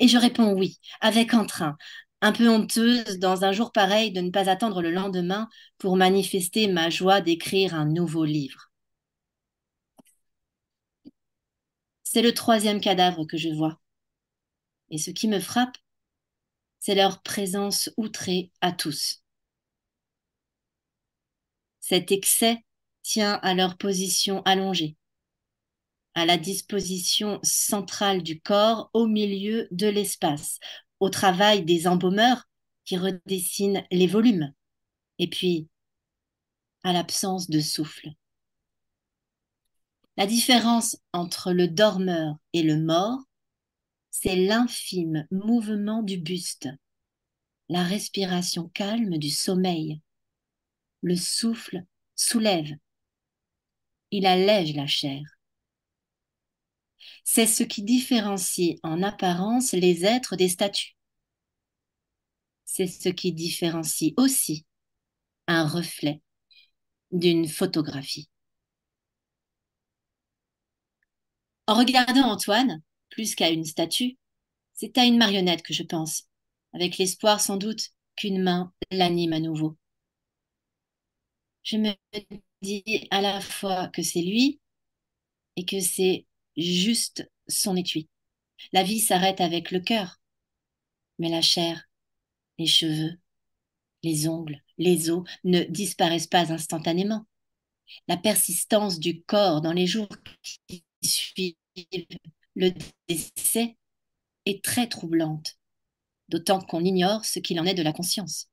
Et je réponds oui, avec entrain, un peu honteuse dans un jour pareil de ne pas attendre le lendemain pour manifester ma joie d'écrire un nouveau livre. C'est le troisième cadavre que je vois. Et ce qui me frappe, c'est leur présence outrée à tous. Cet excès tient à leur position allongée, à la disposition centrale du corps au milieu de l'espace, au travail des embaumeurs qui redessinent les volumes, et puis à l'absence de souffle. La différence entre le dormeur et le mort, c'est l'infime mouvement du buste, la respiration calme du sommeil. Le souffle soulève, il allège la chair. C'est ce qui différencie en apparence les êtres des statues. C'est ce qui différencie aussi un reflet d'une photographie. En regardant Antoine, plus qu'à une statue, c'est à une marionnette que je pense, avec l'espoir sans doute qu'une main l'anime à nouveau. Je me dis à la fois que c'est lui et que c'est juste son étui. La vie s'arrête avec le cœur, mais la chair, les cheveux, les ongles, les os ne disparaissent pas instantanément. La persistance du corps dans les jours qui suivent le décès est très troublante, d'autant qu'on ignore ce qu'il en est de la conscience.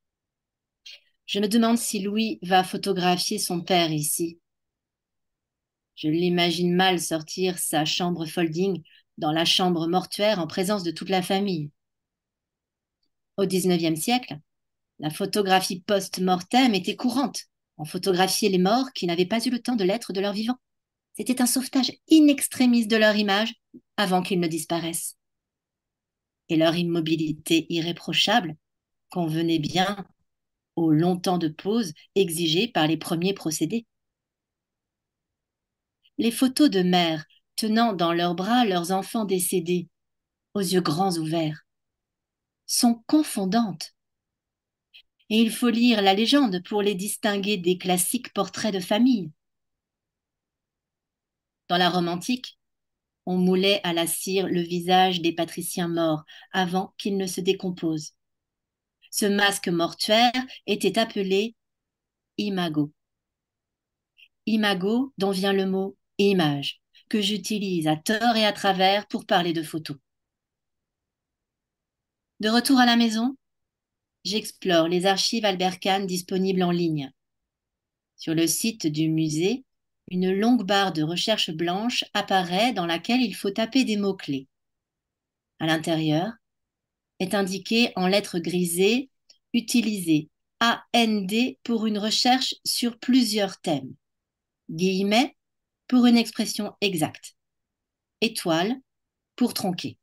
Je me demande si Louis va photographier son père ici, je l'imagine mal sortir sa chambre folding dans la chambre mortuaire en présence de toute la famille. Au XIXe siècle, la photographie post-mortem était courante. On photographiait les morts qui n'avaient pas eu le temps de l'être de leur vivant. C'était un sauvetage in extremis de leur image avant qu'ils ne disparaissent. Et leur immobilité irréprochable convenait bien au long temps de pause exigé par les premiers procédés les photos de mères tenant dans leurs bras leurs enfants décédés, aux yeux grands ouverts, sont confondantes. Et il faut lire la légende pour les distinguer des classiques portraits de famille. Dans la Rome antique, on moulait à la cire le visage des patriciens morts avant qu'ils ne se décomposent. Ce masque mortuaire était appelé imago. Imago, dont vient le mot image que j'utilise à tort et à travers pour parler de photos. De retour à la maison, j'explore les archives Albert Kahn disponibles en ligne. Sur le site du musée, une longue barre de recherche blanche apparaît dans laquelle il faut taper des mots-clés. À l'intérieur est indiqué en lettres grisées Utiliser AND pour une recherche sur plusieurs thèmes. Guillemets pour une expression exacte. Étoile pour tronquer.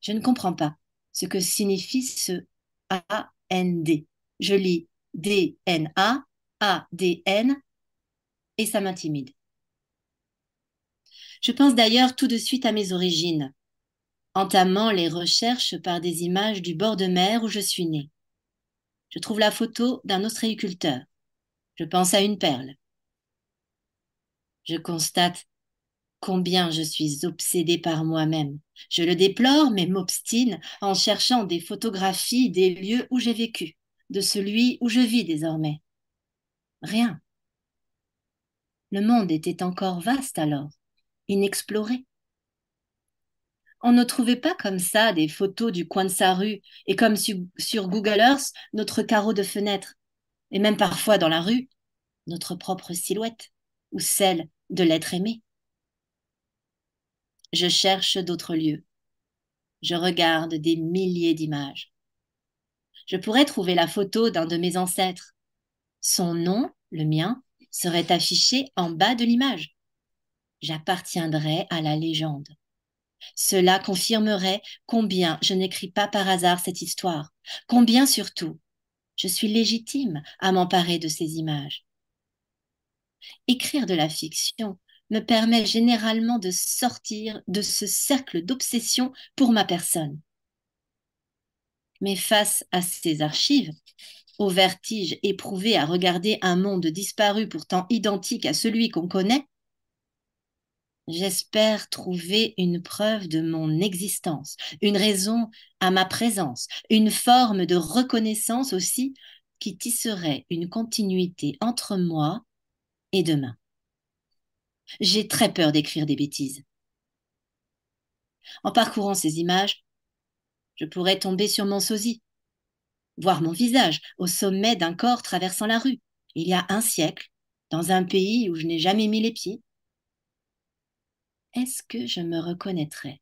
Je ne comprends pas ce que signifie ce AND. Je lis DNA, ADN et ça m'intimide. Je pense d'ailleurs tout de suite à mes origines, entamant les recherches par des images du bord de mer où je suis née. Je trouve la photo d'un ostréiculteur. Je pense à une perle. Je constate combien je suis obsédée par moi-même. Je le déplore, mais m'obstine en cherchant des photographies des lieux où j'ai vécu, de celui où je vis désormais. Rien. Le monde était encore vaste alors, inexploré. On ne trouvait pas comme ça des photos du coin de sa rue et comme sur Google Earth notre carreau de fenêtre, et même parfois dans la rue, notre propre silhouette ou celle de l'être aimé. Je cherche d'autres lieux. Je regarde des milliers d'images. Je pourrais trouver la photo d'un de mes ancêtres. Son nom, le mien, serait affiché en bas de l'image. J'appartiendrais à la légende. Cela confirmerait combien je n'écris pas par hasard cette histoire, combien surtout je suis légitime à m'emparer de ces images. Écrire de la fiction me permet généralement de sortir de ce cercle d'obsession pour ma personne. Mais face à ces archives, au vertige éprouvé à regarder un monde disparu pourtant identique à celui qu'on connaît, j'espère trouver une preuve de mon existence, une raison à ma présence, une forme de reconnaissance aussi qui tisserait une continuité entre moi et demain. J'ai très peur d'écrire des bêtises. En parcourant ces images, je pourrais tomber sur mon sosie, voir mon visage au sommet d'un corps traversant la rue, il y a un siècle, dans un pays où je n'ai jamais mis les pieds. Est-ce que je me reconnaîtrais?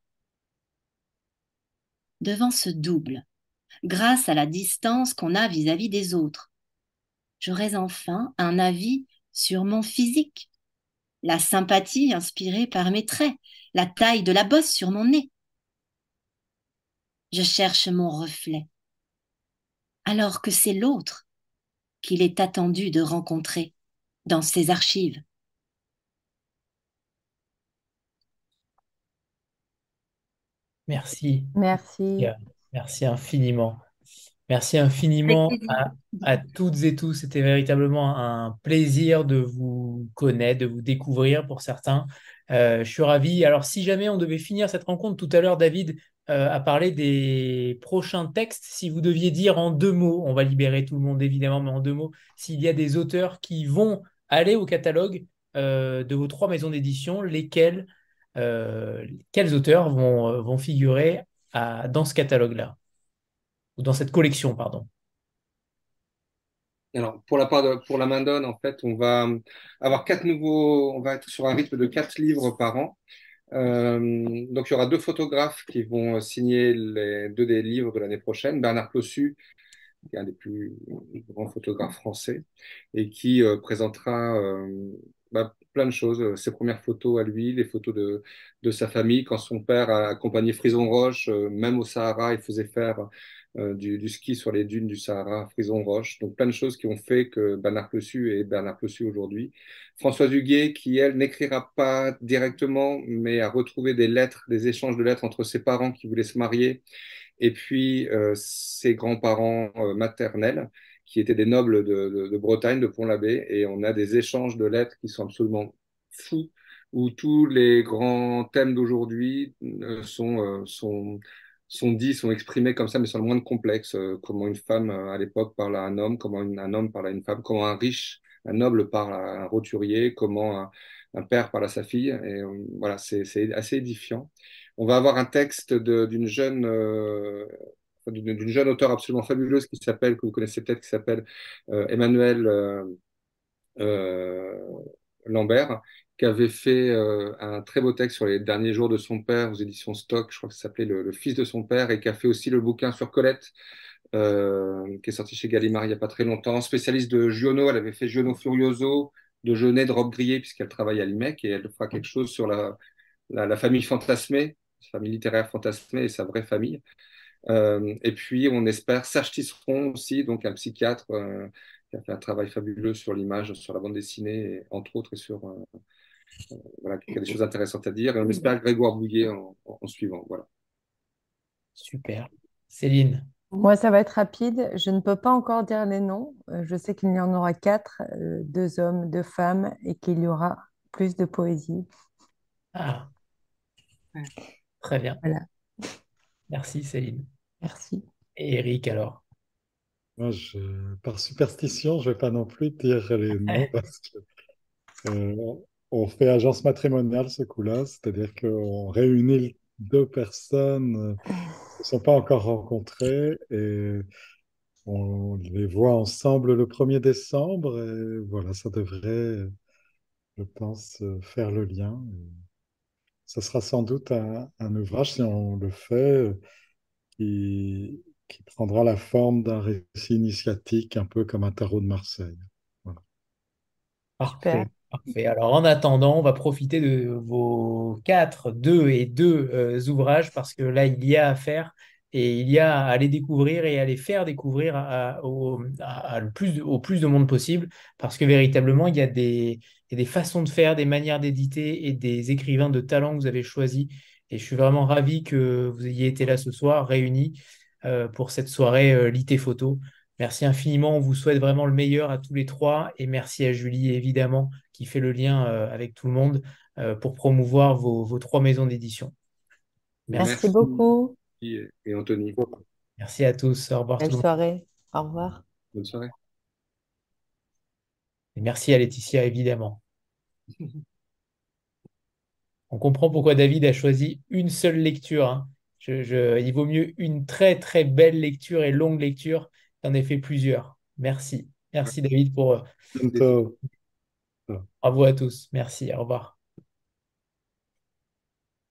Devant ce double, grâce à la distance qu'on a vis-à-vis -vis des autres, j'aurais enfin un avis sur mon physique, la sympathie inspirée par mes traits, la taille de la bosse sur mon nez. Je cherche mon reflet, alors que c'est l'autre qu'il est attendu de rencontrer dans ses archives. Merci. Merci. Merci infiniment. Merci infiniment à, toutes et tous. C'était véritablement un plaisir de vous connaître, de vous découvrir pour certains. Euh, je suis ravi. Alors, si jamais on devait finir cette rencontre, tout à l'heure, David euh, a parlé des prochains textes. Si vous deviez dire en deux mots, on va libérer tout le monde évidemment, mais en deux mots, s'il y a des auteurs qui vont aller au catalogue euh, de vos trois maisons d'édition, lesquels, quels auteurs vont, vont figurer dans ce catalogue-là? Dans cette collection, pardon. Alors, pour la part de, pour la main d'onne, en fait, on va avoir quatre nouveaux, on va être sur un rythme de quatre livres par an. Euh, donc, il y aura deux photographes qui vont signer les deux des livres de l'année prochaine. Bernard Clossu, qui est un des plus grands photographes français, et qui euh, présentera euh, bah, plein de choses. Ses premières photos à lui, les photos de, de sa famille, quand son père a accompagné Frison Roche, même au Sahara, il faisait faire euh, du, ski sur les dunes du Sahara, Frison Roche. Donc plein de choses qui ont fait que Bernard Plessu est Bernard Plessu aujourd'hui. Françoise Huguet, qui elle n'écrira pas directement, mais a retrouvé des lettres, des échanges de lettres entre ses parents qui voulaient se marier et puis euh, ses grands-parents euh, maternels qui étaient des nobles de, de Bretagne, de Pont-l'Abbé, et on a des échanges de lettres qui sont absolument fous, où tous les grands thèmes d'aujourd'hui sont, sont sont dits, sont exprimés comme ça, mais sans le moindre complexe. Euh, comment une femme euh, à l'époque parle à un homme, comment un homme parle à une femme, comment un riche, un noble parle à un roturier, comment un, père parle à sa fille. Et euh, voilà, c'est assez édifiant. On va avoir un texte d'une jeune, d'une jeune auteure absolument fabuleuse qui s'appelle, que vous connaissez peut-être, qui s'appelle Emmanuel Lambert, qui avait fait euh, un très beau texte sur les derniers jours de son père aux éditions Stock, je crois que ça s'appelait le, fils de son père, et qui a fait aussi le bouquin sur Colette, euh, qui est sorti chez Gallimard il n'y a pas très longtemps. Spécialiste de Giono, elle avait fait Giono Furioso, de Jeunet, de Robe Grillée, puisqu'elle travaille à l'IMEC, et elle fera quelque chose sur la, la, famille fantasmée, sa famille littéraire fantasmée et sa vraie famille. Euh, et puis, on espère Serge Tisseron aussi, donc un psychiatre qui a fait un travail fabuleux sur l'image, sur la bande dessinée, entre autres, et sur voilà, qui a des choses intéressantes à dire. Et on espère Grégoire Bouillet en, en suivant. Voilà. Super. Céline. Moi, ça va être rapide. Je ne peux pas encore dire les noms. Euh, je sais qu'il y en aura quatre, euh, deux hommes, deux femmes, et qu'il y aura plus de poésie. Ah, très bien. Voilà. Merci Céline. Merci. Et Eric alors? Moi, je, par superstition, je ne vais pas non plus dire les noms parce que euh, on fait agence matrimoniale ce coup-là, c'est-à-dire qu'on réunit deux personnes qui ne sont pas encore rencontrées et on les voit ensemble le 1er décembre et voilà, ça devrait, je pense, faire le lien. Ce sera sans doute un, ouvrage, si on le fait, qui, qui prendra la forme d'un récit initiatique, un peu comme un tarot de Marseille. Voilà. Parfait. Alors, en attendant, on va profiter de vos quatre, deux et deux euh, ouvrages parce que là, il y a à faire et il y a à les découvrir et à les faire découvrir au, plus, de monde possible parce que véritablement, il y a des, il y a des façons de faire, des manières d'éditer et des écrivains de talent que vous avez choisis. Et je suis vraiment ravi que vous ayez été là ce soir, réunis euh, pour cette soirée euh, Lité Photo. Merci infiniment. On vous souhaite vraiment le meilleur à tous les trois. Et merci à Julie, évidemment, qui fait le lien euh, avec tout le monde euh, pour promouvoir vos, vos trois maisons d'édition. Merci. Merci. beaucoup. Et Anthony. Merci à tous. Au revoir. Belle soirée. Au revoir. Bonne soirée. Et merci à Laetitia, évidemment. On comprend pourquoi David a choisi une seule lecture. Hein. Je, je, il vaut mieux une très très belle lecture et longue lecture J'en ai fait plusieurs. Merci. Merci David pour. Bientôt. Bravo à tous. Merci. Au revoir.